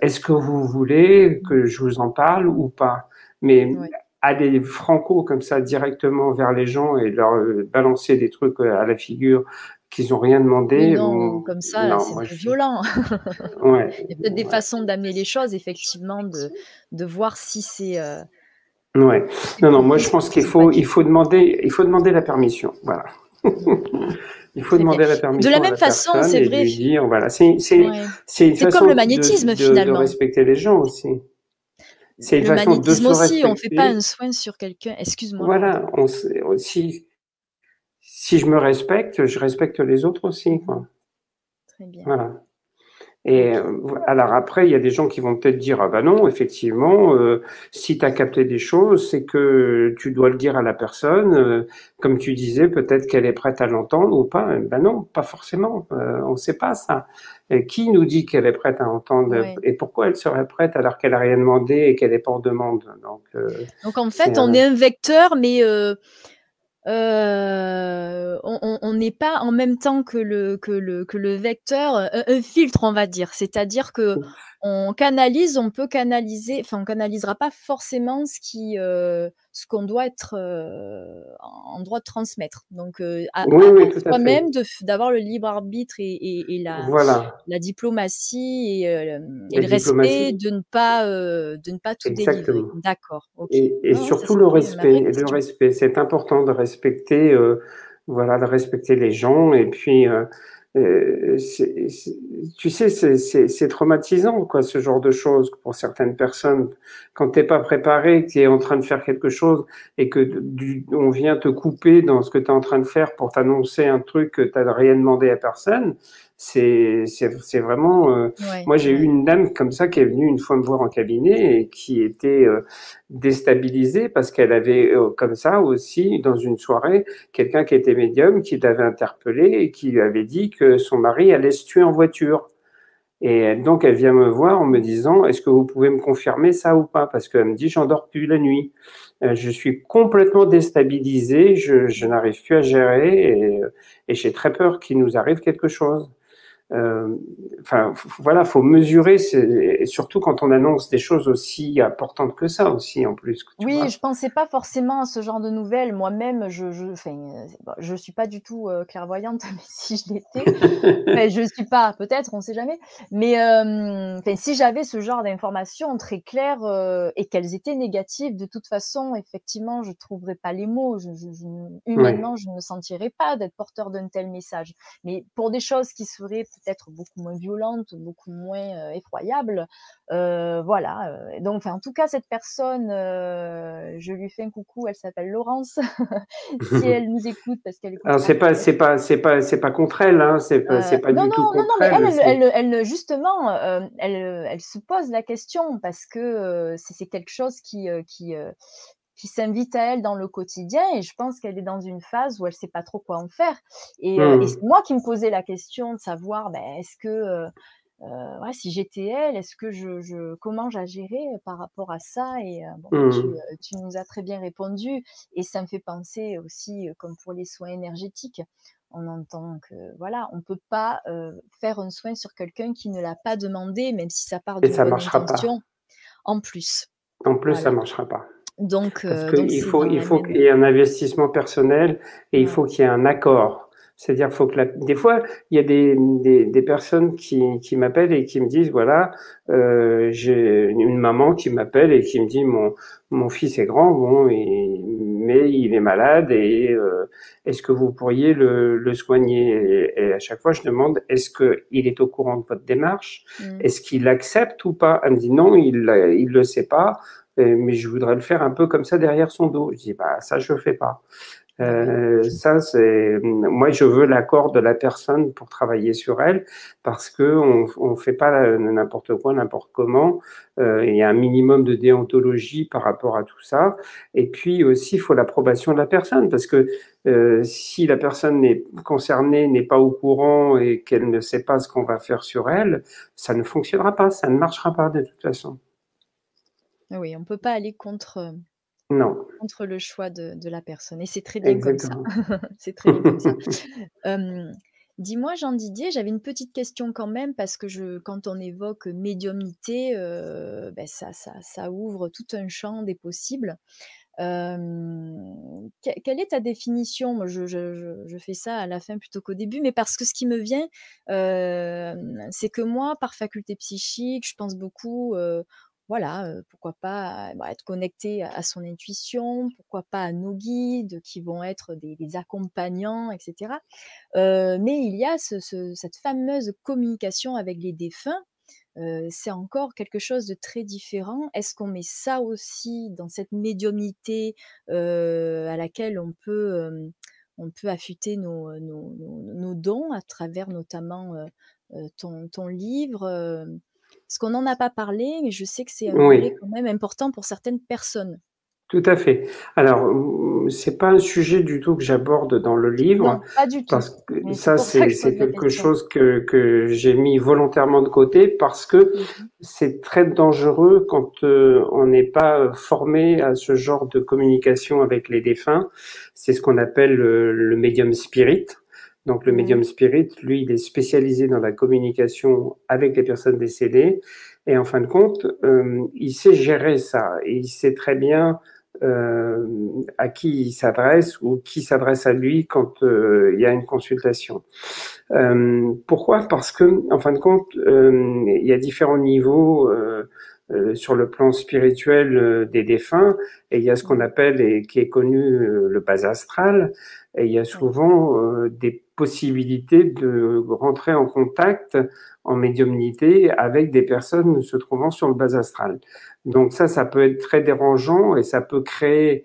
S2: Est-ce que vous voulez que je vous en parle ou pas? Mais aller franco comme ça directement vers les gens et leur euh, balancer des trucs euh, à la figure qu'ils n'ont rien demandé.
S1: non, comme ça, c'est violent. ouais. Il y a peut-être des façons d'amener les choses, effectivement, de, de voir si c'est. Euh...
S2: Ouais. Non, non, moi je pense qu'il faut, il faut demander, il faut demander la permission. Voilà. il faut demander la permission.
S1: De la même façon, c'est vrai.
S2: Dire, voilà, c'est, c'est, c'est
S1: comme le magnétisme finalement.
S2: De respecter les gens aussi.
S1: C'est le magnétisme aussi, on ne fait pas un soin sur quelqu'un. Excuse-moi.
S2: Voilà, on, si, si je me respecte, je respecte les autres aussi. Quoi.
S1: Très bien.
S2: Voilà. Et euh, alors après, il y a des gens qui vont peut-être dire ah ben non, effectivement, euh, si tu as capté des choses, c'est que tu dois le dire à la personne. Euh, comme tu disais, peut-être qu'elle est prête à l'entendre ou pas. Ben non, pas forcément. on ne sait pas ça. Et qui nous dit qu'elle est prête à entendre et pourquoi elle serait prête alors qu'elle a rien demandé et qu'elle n'est pas en demande? Donc,
S1: Donc en fait, on est un vecteur, mais euh, on n'est pas en même temps que le, que le, que le vecteur, euh, un, filtre, on va dire. C'est-à-dire que on canalise, on peut canaliser, enfin, on canalisera pas forcément ce qui, euh, ce qu'on doit être en droit de transmettre. Donc, à, soi-même d'avoir le libre arbitre et, et, la, la diplomatie et, le respect de ne pas, de ne pas tout délivrer. D'accord.
S2: Et, surtout le respect. Le respect, c'est important de respecter, voilà, de respecter les gens et puis euh, tu sais, c'est traumatisant, quoi, ce genre de choses pour certaines personnes. Quand t'es pas préparé, que tu es en train de faire quelque chose et que on vient te couper dans ce que tu es en train de faire pour t'annoncer un truc que tu rien demandé à personne, c'est c'est vraiment. Euh, moi, j'ai eu une dame comme ça qui est venue une fois me voir en cabinet et qui était euh, déstabilisée parce qu'elle avait euh, comme ça aussi dans une soirée quelqu'un qui était médium qui l'avait interpellé et qui lui avait dit que son mari allait se tuer en voiture. Et donc, elle vient me voir en me disant, est-ce que vous pouvez me confirmer ça ou pas? Parce qu'elle me dit, j'endors plus la nuit. je suis complètement déstabilisée, je, je n'arrive plus à gérer et, et j'ai très peur qu'il nous arrive quelque chose. Euh, enfin, voilà, faut mesurer, et surtout quand on annonce des choses aussi importantes que ça aussi en plus.
S1: oui, je pensais pas forcément à ce genre de nouvelles. Moi-même, je, je, enfin, je suis pas du tout euh, clairvoyante, mais si je l'étais, je suis pas, peut-être, on sait jamais. Mais euh, si j'avais ce genre d'informations très claires et qu'elles étaient négatives, de toute façon, effectivement, je trouverais pas les mots. Je, humainement, je ne me sentirais pas d'être porteur d'un tel message. Mais pour des choses qui seraient peut-être beaucoup moins violente, beaucoup moins euh, effroyable. Euh, voilà. Euh, donc, enfin, en tout cas, cette personne, je lui fais un coucou. Elle s'appelle Laurence. si elle nous écoute, parce qu'elle
S2: Alors, c'est pas, c'est pas, c'est pas, c'est pas contre elle. Hein, c'est pas, c'est pas du tout contre non, non, mais
S1: elle. Elle, elle, justement, elle, elle se pose la question parce que c'est quelque chose qui, qui, qui s'invite à elle dans le quotidien et je pense qu'elle est dans une phase où elle sait pas trop quoi en faire. Et, euh, mmh. c'est moi qui me posais la question de savoir, ben, est-ce que euh, euh ouais, si j'étais elle, est-ce que je, je comment j'agirais par rapport à ça Et bon, mmh. tu, tu, nous as très bien répondu et ça me fait penser aussi, comme pour les soins énergétiques, on entend que voilà, on peut pas faire un soin sur quelqu'un qui ne l'a pas demandé, même si ça part de bonne intention. En plus.
S2: En plus, ça marchera pas.
S1: Donc,
S2: Parce euh, qu'il faut, il faut qu'il y ait un investissement personnel et il faut qu'il y ait un accord. C'est-à-dire, faut que la... des fois, il y a des, des, des personnes qui, qui m'appellent et qui me disent, voilà, euh, j'ai une maman qui m'appelle et qui me dit, mon, mon fils est grand, bon, et, mais il est malade et euh, est-ce que vous pourriez le, le soigner? Et, et, à chaque fois, je demande, est-ce qu'il est au courant de votre démarche? Mmh. Est-ce qu'il accepte ou pas? Elle me dit, non, il il le sait pas. Mais je voudrais le faire un peu comme ça derrière son dos. Je dis, bah, ça, je fais pas. Euh, ça, c'est moi, je veux l'accord de la personne pour travailler sur elle, parce que on, on fait pas n'importe quoi, n'importe comment. Euh, il y a un minimum de déontologie par rapport à tout ça. Et puis aussi, il faut l'approbation de la personne, parce que euh, si la personne n'est concernée n'est pas au courant et qu'elle ne sait pas ce qu'on va faire sur elle, ça ne fonctionnera pas, ça ne marchera pas de toute façon.
S1: Oui, on peut pas aller contre
S2: non.
S1: Contre le choix de la personne et c'est très bien comme ça. C'est très bien comme ça. dis-moi Jean Didier, j'avais une petite question quand même parce que je quand on évoque médiumnité, ben ça ça ouvre tout un champ des possibles. quelle est ta définition? Moi je je fais ça à la fin plutôt qu'au début, mais parce que ce qui me vient, c'est que moi, par faculté psychique, je pense beaucoup, voilà, pourquoi pas bah, être connecté à, son intuition, pourquoi pas à nos guides qui vont être des, accompagnants, etc. mais il y a cette fameuse communication avec les défunts. c'est encore quelque chose de très différent. Est-ce qu'on met ça aussi dans cette médiumnité à laquelle on peut, affûter nos, dons à travers notamment ton, livre parce qu'on n'en a pas parlé, mais je sais que c'est un volet quand même important pour certaines personnes.
S2: Tout à fait. Alors, c'est pas un sujet du tout que j'aborde dans le livre.
S1: Non, pas du tout.
S2: Parce que ça, c'est quelque chose que, que j'ai mis volontairement de côté parce que mmh c'est très dangereux quand euh, on n'est pas formé à ce genre de communication avec les défunts. C'est ce qu'on appelle le, le médium spirit. Donc le médium spirit, lui, il est spécialisé dans la communication avec les personnes décédées. Et en fin de compte, euh, il sait gérer ça. Et il sait très bien euh, à qui il s'adresse ou qui s'adresse à lui quand euh, il y a une consultation. Pourquoi? Parce que, en fin de compte, il y a différents niveaux sur le plan spirituel des défunts, et il y a ce qu'on appelle et qui est connu le bas astral, et il y a souvent des possibilité de rentrer en contact en médiumnité avec des personnes se trouvant sur le bas astral. Donc ça, ça peut être très dérangeant et ça peut créer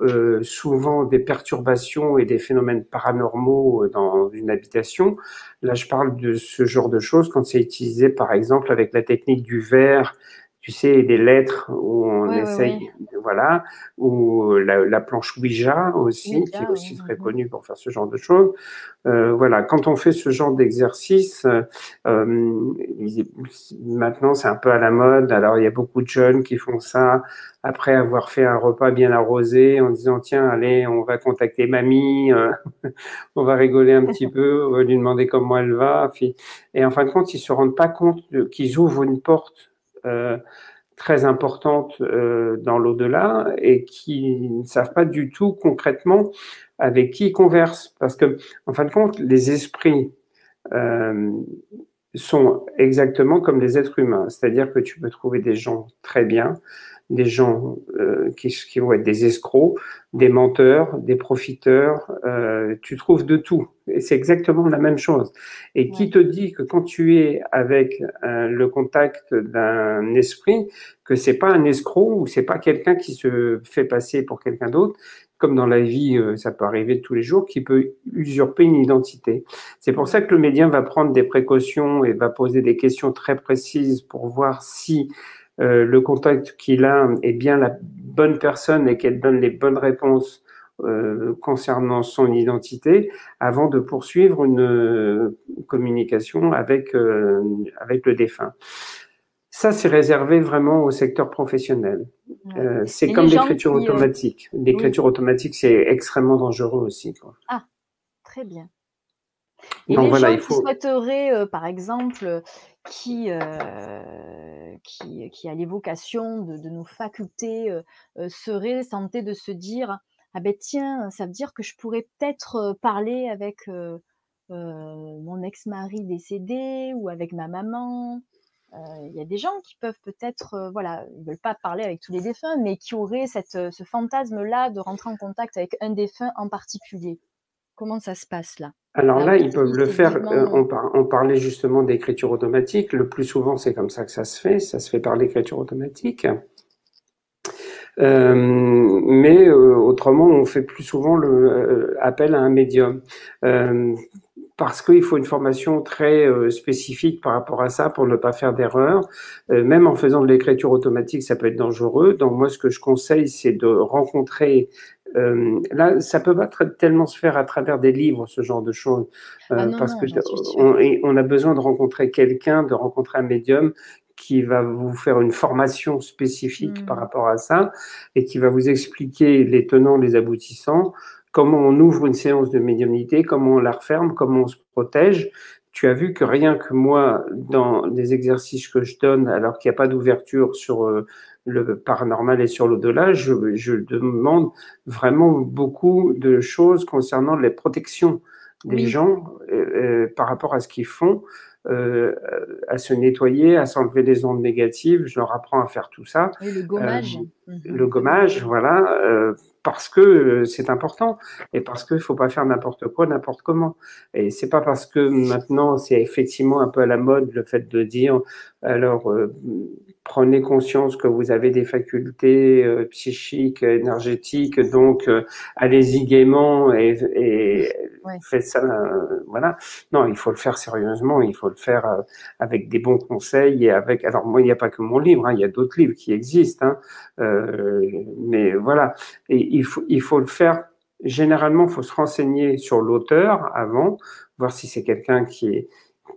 S2: euh, souvent des perturbations et des phénomènes paranormaux dans une habitation. Là, je parle de ce genre de choses quand c'est utilisé, par exemple, avec la technique du verre tu sais, des lettres où on essaye, voilà, ou la, la, planche Ouija aussi, qui est aussi très connue pour faire ce genre de choses. Euh, voilà, quand on fait ce genre d'exercice, euh, maintenant c'est un peu à la mode. Alors il y a beaucoup de jeunes qui font ça après avoir fait un repas bien arrosé, en disant tiens, allez, on va contacter mamie, euh, on va rigoler un petit peu, on va lui demander comment elle va. Et en fin de compte, ils se rendent pas compte qu'ils ouvrent une porte euh, très importantes euh, dans l'au-delà et qui ne savent pas du tout concrètement avec qui ils conversent. Parce que, en fin de compte, les esprits euh, sont exactement comme les êtres humains. C'est-à-dire que tu peux trouver des gens très bien, des gens euh, qui, qui, vont être des escrocs, des menteurs, des profiteurs, euh, tu trouves de tout. Et c'est exactement la même chose. Et qui te dit que quand tu es avec euh, le contact d'un esprit, que c'est pas un escroc ou c'est pas quelqu'un qui se fait passer pour quelqu'un d'autre, comme dans la vie, euh, ça peut arriver tous les jours, qui peut usurper une identité. C'est pour ça que le médium va prendre des précautions et va poser des questions très précises pour voir si euh, le contact qu'il a est bien la bonne personne et qu'elle donne les bonnes réponses euh, concernant son identité avant de poursuivre une euh, communication avec, avec le défunt. Ça, c'est réservé vraiment au secteur professionnel. c'est comme l'écriture automatique. L'écriture automatique, c'est extrêmement dangereux aussi. Quoi.
S1: Ah, très bien. Et les gens qui souhaiteraient, par exemple, qui, qui, qui, a l'évocation de, de, nos facultés, euh, seraient tentés de se dire Ah ben tiens, ça veut dire que je pourrais peut-être parler avec mon ex-mari décédé ou avec ma maman. Il y a des gens qui peuvent peut-être, voilà, ils veulent pas parler avec tous les défunts, mais qui auraient cette, ce fantasme-là de rentrer en contact avec un défunt en particulier. Comment ça se passe là?
S2: Alors là, ils peuvent le faire. Euh, on, parlait justement d'écriture automatique. Le plus souvent, c'est comme ça que ça se fait. Ça se fait par l'écriture automatique. mais autrement, on fait plus souvent le appel à un médium parce qu'il faut une formation très spécifique par rapport à ça pour ne pas faire d'erreur. même en faisant de l'écriture automatique, ça peut être dangereux. Donc moi, ce que je conseille, c'est de rencontrer euh, là, ça peut pas tellement se faire à travers des livres, ce genre de choses, euh, ah parce que on, on, a besoin de rencontrer quelqu'un, de rencontrer un médium qui va vous faire une formation spécifique par mmh. rapport à ça et qui va vous expliquer les tenants, les aboutissants, comment on ouvre une séance de médiumnité, comment on la referme, comment on se protège. Tu as vu que rien que moi, dans des exercices que je donne, alors qu'il n'y a pas d'ouverture sur euh, le paranormal et sur l'au-delà, je, je, demande vraiment beaucoup de choses concernant les protections des gens euh, euh, par rapport à ce qu'ils font, euh, à se nettoyer, à s'enlever des ondes négatives. Je leur apprends à faire tout ça.
S1: le gommage.
S2: Mhm. Le gommage, voilà, parce que c'est important et parce qu'il ne faut pas faire n'importe quoi, n'importe comment. Et c'est pas parce que maintenant c'est effectivement un peu à la mode le fait de dire alors prenez conscience que vous avez des facultés euh, psychiques, énergétiques, donc euh, allez-y gaiement et, et faites ça. Euh, voilà. Non, il faut le faire sérieusement, il faut le faire avec des bons conseils et avec. Alors moi, il n'y a pas que mon livre, hein, il y a d'autres livres qui existent, hein, mais voilà. Et il faut, il faut le faire. Généralement, il faut se renseigner sur l'auteur avant, voir si c'est quelqu'un qui est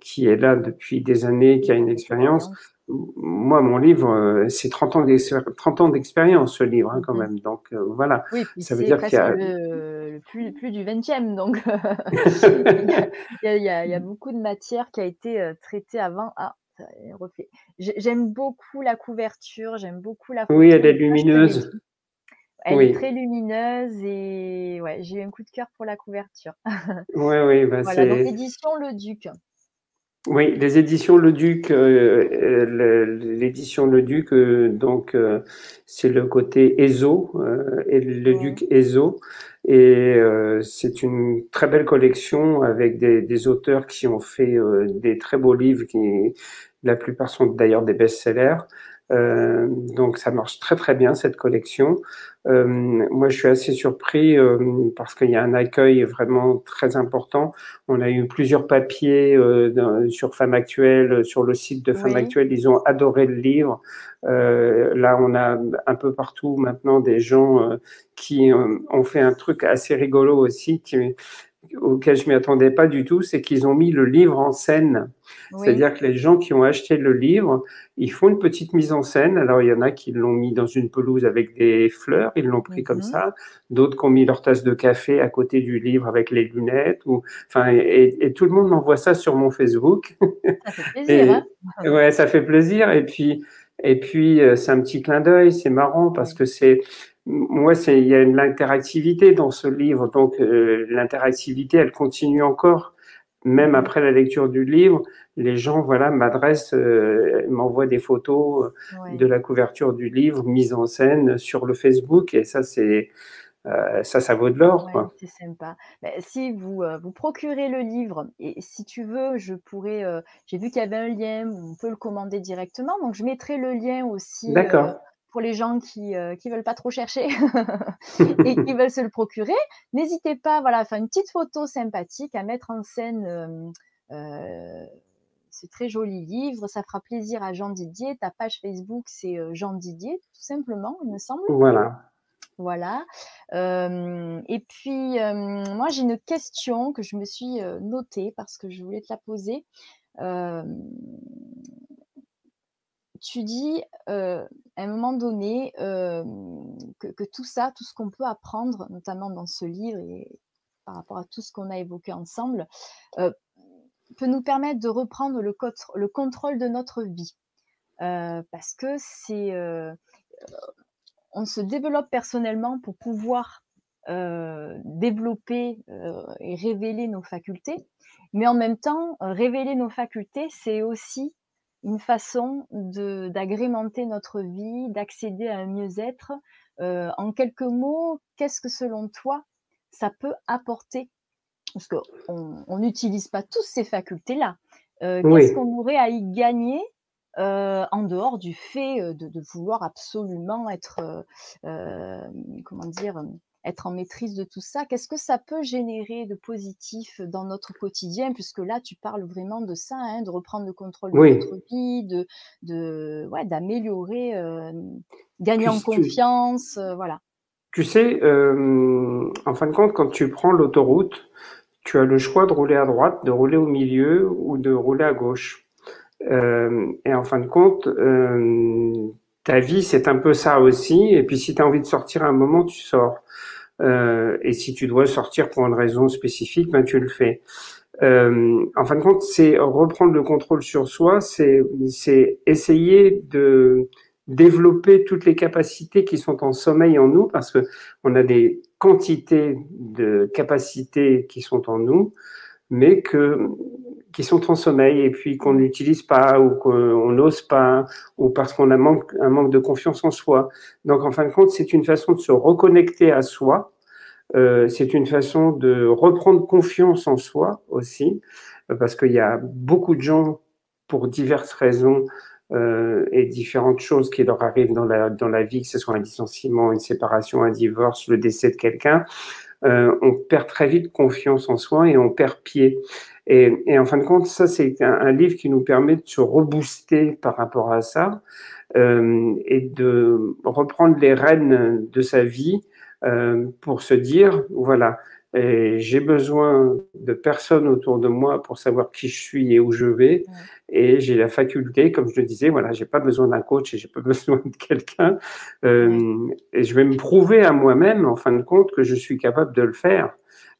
S2: qui est là depuis des années, qui a une expérience moi, mon livre, euh, c'est 30 ans d'expérience, ce livre, hein, quand même. Donc, euh, voilà.
S1: Oui, ça veut dire qu'il y a. Le, plus, plus, du 20e. Donc, il, y a, beaucoup de matière qui a été euh, traitée avant. J'aime beaucoup la couverture, j'aime beaucoup la
S2: Oui, elle est lumineuse.
S1: Elle est très lumineuse et ouais, j'ai eu un coup de cœur pour la couverture.
S2: Oui, oui, bah
S1: voilà, donc édition Le Duc.
S2: Oui, les éditions Le Duc, euh, euh, l'édition Le Duc, euh, donc c'est le côté ESO, et le Duc ESO, et c'est une très belle collection avec des, auteurs qui ont fait des très beaux livres, qui la plupart sont d'ailleurs des best-sellers. Euh, donc ça marche très très bien cette collection. Euh, moi je suis assez surpris euh, parce qu'il y a un accueil vraiment très important. On a eu plusieurs papiers sur Femme Actuelle, sur le site de Femme Actuelle, ils ont adoré le livre. là on a un peu partout maintenant des gens qui ont fait un truc assez rigolo aussi, qui, auquel je m'y attendais pas du tout, c'est qu'ils ont mis le livre en scène. C'est-à-dire que les gens qui ont acheté le livre, ils font une petite mise en scène. Alors il y en a qui l'ont mis dans une pelouse avec des fleurs, ils l'ont pris comme mhm. ça. D'autres qui ont mis leur tasse de café à côté du livre avec les lunettes. Ou, enfin, et, tout le monde m'envoie ça sur mon Facebook.
S1: Ça fait plaisir.
S2: hein ouais, ça fait plaisir. Et puis, et puis euh, c'est un petit clin d'œil. C'est marrant parce que c'est moi, c'est il y a une interactivité dans ce livre, donc euh, l'interactivité, elle continue encore, même après la lecture du livre. Les gens, voilà, m'adressent, euh, m'envoient des photos euh, de la couverture du livre mise en scène sur le Facebook, et ça, c'est ça, ça vaut de l'or.
S1: c'est sympa. Bah, si vous vous procurez le livre, et si tu veux, je pourrais. J'ai vu qu'il y avait un lien, on peut le commander directement, donc je mettrai le lien aussi.
S2: D'accord
S1: pour les gens qui ne euh, veulent pas trop chercher et qui veulent se le procurer. N'hésitez pas voilà, à faire une petite photo sympathique, à mettre en scène euh, euh, ce très joli livre. Ça fera plaisir à Jean Didier. Ta page Facebook, c'est Jean Didier, tout simplement, il me semble.
S2: Voilà.
S1: Voilà. et puis, moi, j'ai une question que je me suis notée parce que je voulais te la poser tu dis à un moment donné que, tout ça, tout ce qu'on peut apprendre, notamment dans ce livre et par rapport à tout ce qu'on a évoqué ensemble, peut nous permettre de reprendre le, le contrôle de notre vie. parce que c'est. on se développe personnellement pour pouvoir développer et révéler nos facultés, mais en même temps, révéler nos facultés, c'est aussi une façon d'agrémenter notre vie, d'accéder à un mieux-être. Euh, en quelques mots, qu'est-ce que selon toi, ça peut apporter? Parce qu'on n'utilise pas tous ces facultés-là. Euh, qu'est-ce qu'on aurait à y gagner en dehors du fait de, vouloir absolument être, comment dire, être en maîtrise de tout ça, qu'est-ce que ça peut générer de positif dans notre quotidien? Puisque là, tu parles vraiment de ça, hein, de reprendre le contrôle de notre vie, de, de ouais, d'améliorer, gagner en confiance, voilà.
S2: Tu sais, en fin de compte, quand tu prends l'autoroute, tu as le choix de rouler à droite, de rouler au milieu ou de rouler à gauche. Euh, et en fin de compte, euh, ta vie, c'est un peu ça aussi. Et puis, si tu as envie de sortir à un moment, tu sors. Euh, et si tu dois sortir pour une raison spécifique, ben, tu le fais. en fin de compte, c'est reprendre le contrôle sur soi, c'est essayer de développer toutes les capacités qui sont en sommeil en nous, parce que on a des quantités de capacités qui sont en nous, mais que qui sont en sommeil et puis qu'on n'utilise pas ou qu'on n'ose pas ou parce qu'on a un manque de confiance en soi. Donc en fin de compte, c'est une façon de se reconnecter à soi. Euh, c'est une façon de reprendre confiance en soi aussi, parce qu'il y a beaucoup de gens, pour diverses raisons, euh, et différentes choses qui leur arrivent dans la, dans la vie, que ce soit un licenciement, une séparation, un divorce, le décès de quelqu'un, euh, on perd très vite confiance en soi et on perd pied. Et, et en fin de compte, ça, c'est un, livre qui nous permet de se rebooster par rapport à ça euh, et de reprendre les rênes de sa vie euh, pour se dire, voilà, et j'ai besoin de personnes autour de moi pour savoir qui je suis et où je vais. Et j'ai la faculté, comme je le disais, voilà, j'ai pas besoin d'un coach et j'ai pas besoin de quelqu'un. Euh, et je vais me prouver à moi-même, en fin de compte, que je suis capable de le faire.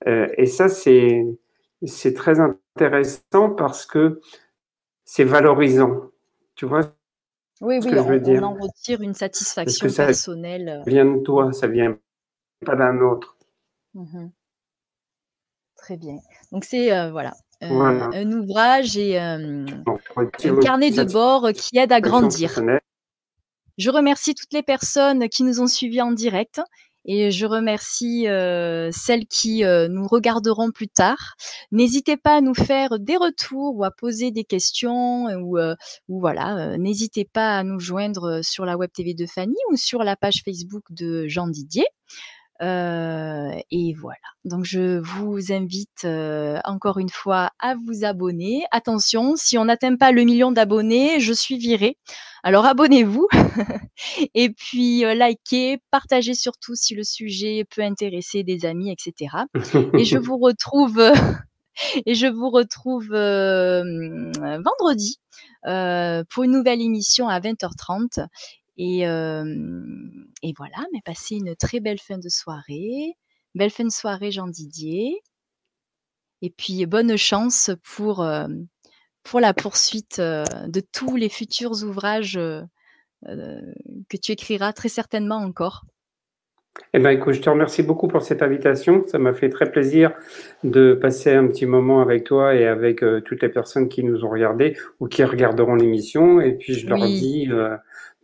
S2: Euh, et ça, c'est c'est très intéressant parce que c'est valorisant. Tu vois
S1: Oui, oui, on, on, en retire une satisfaction personnelle.
S2: Ça vient de toi, ça vient pas d'un autre.
S1: Mmh Très bien. Donc c'est euh, voilà, euh, un ouvrage et euh, un carnet de bord qui aide à grandir. Je remercie toutes les personnes qui nous ont suivis en direct et je remercie celles qui nous regarderont plus tard. N'hésitez pas à nous faire des retours ou à poser des questions ou, ou voilà, n'hésitez pas à nous joindre sur la web TV de Fanny ou sur la page Facebook de Jean Didier. Euh, et voilà. Donc je vous invite euh, encore une fois à vous abonner. Attention, si on n'atteint pas le million d'abonnés, je suis virée. Alors abonnez-vous et puis euh, likez, partagez surtout si le sujet peut intéresser des amis, etc. et je vous retrouve et je vous retrouve vendredi pour une nouvelle émission à 20h30 et, et voilà, mais passez une très belle fin de soirée. Belle fin de soirée, Jean Didier. Et puis, bonne chance pour, pour la poursuite de tous les futurs ouvrages que tu écriras très certainement encore.
S2: Eh ben, écoute, je te remercie beaucoup pour cette invitation. Ça m'a fait très plaisir de passer un petit moment avec toi et avec toutes les personnes qui nous ont regardés ou qui regarderont l'émission. Et puis, je leur dis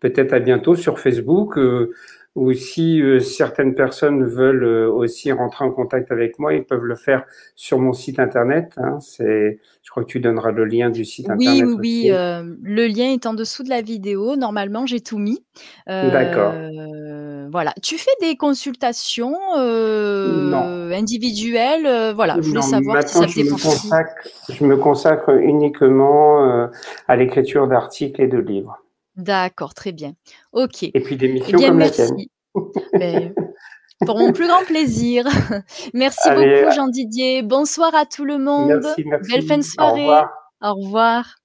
S2: peut-être à bientôt sur Facebook. Euh, ou si euh, certaines personnes veulent euh, aussi rentrer en contact avec moi, ils peuvent le faire sur mon site internet. Hein, c'est, je crois que tu donneras le lien du site internet.
S1: Oui, oui, le lien est en dessous de la vidéo. Normalement, j'ai tout mis.
S2: D'accord.
S1: Voilà. Tu fais des consultations individuelles. voilà. Je voulais savoir si ça je me,
S2: consacre, je me consacre uniquement à l'écriture d'articles et de livres.
S1: D'accord, très bien. OK.
S2: Et puis des eh missions comme merci.
S1: la tienne. pour mon plus grand plaisir. merci beaucoup, Jean Didier. Bonsoir à tout le monde.
S2: Merci, merci.
S1: Belle fin de soirée. Au revoir. Au revoir.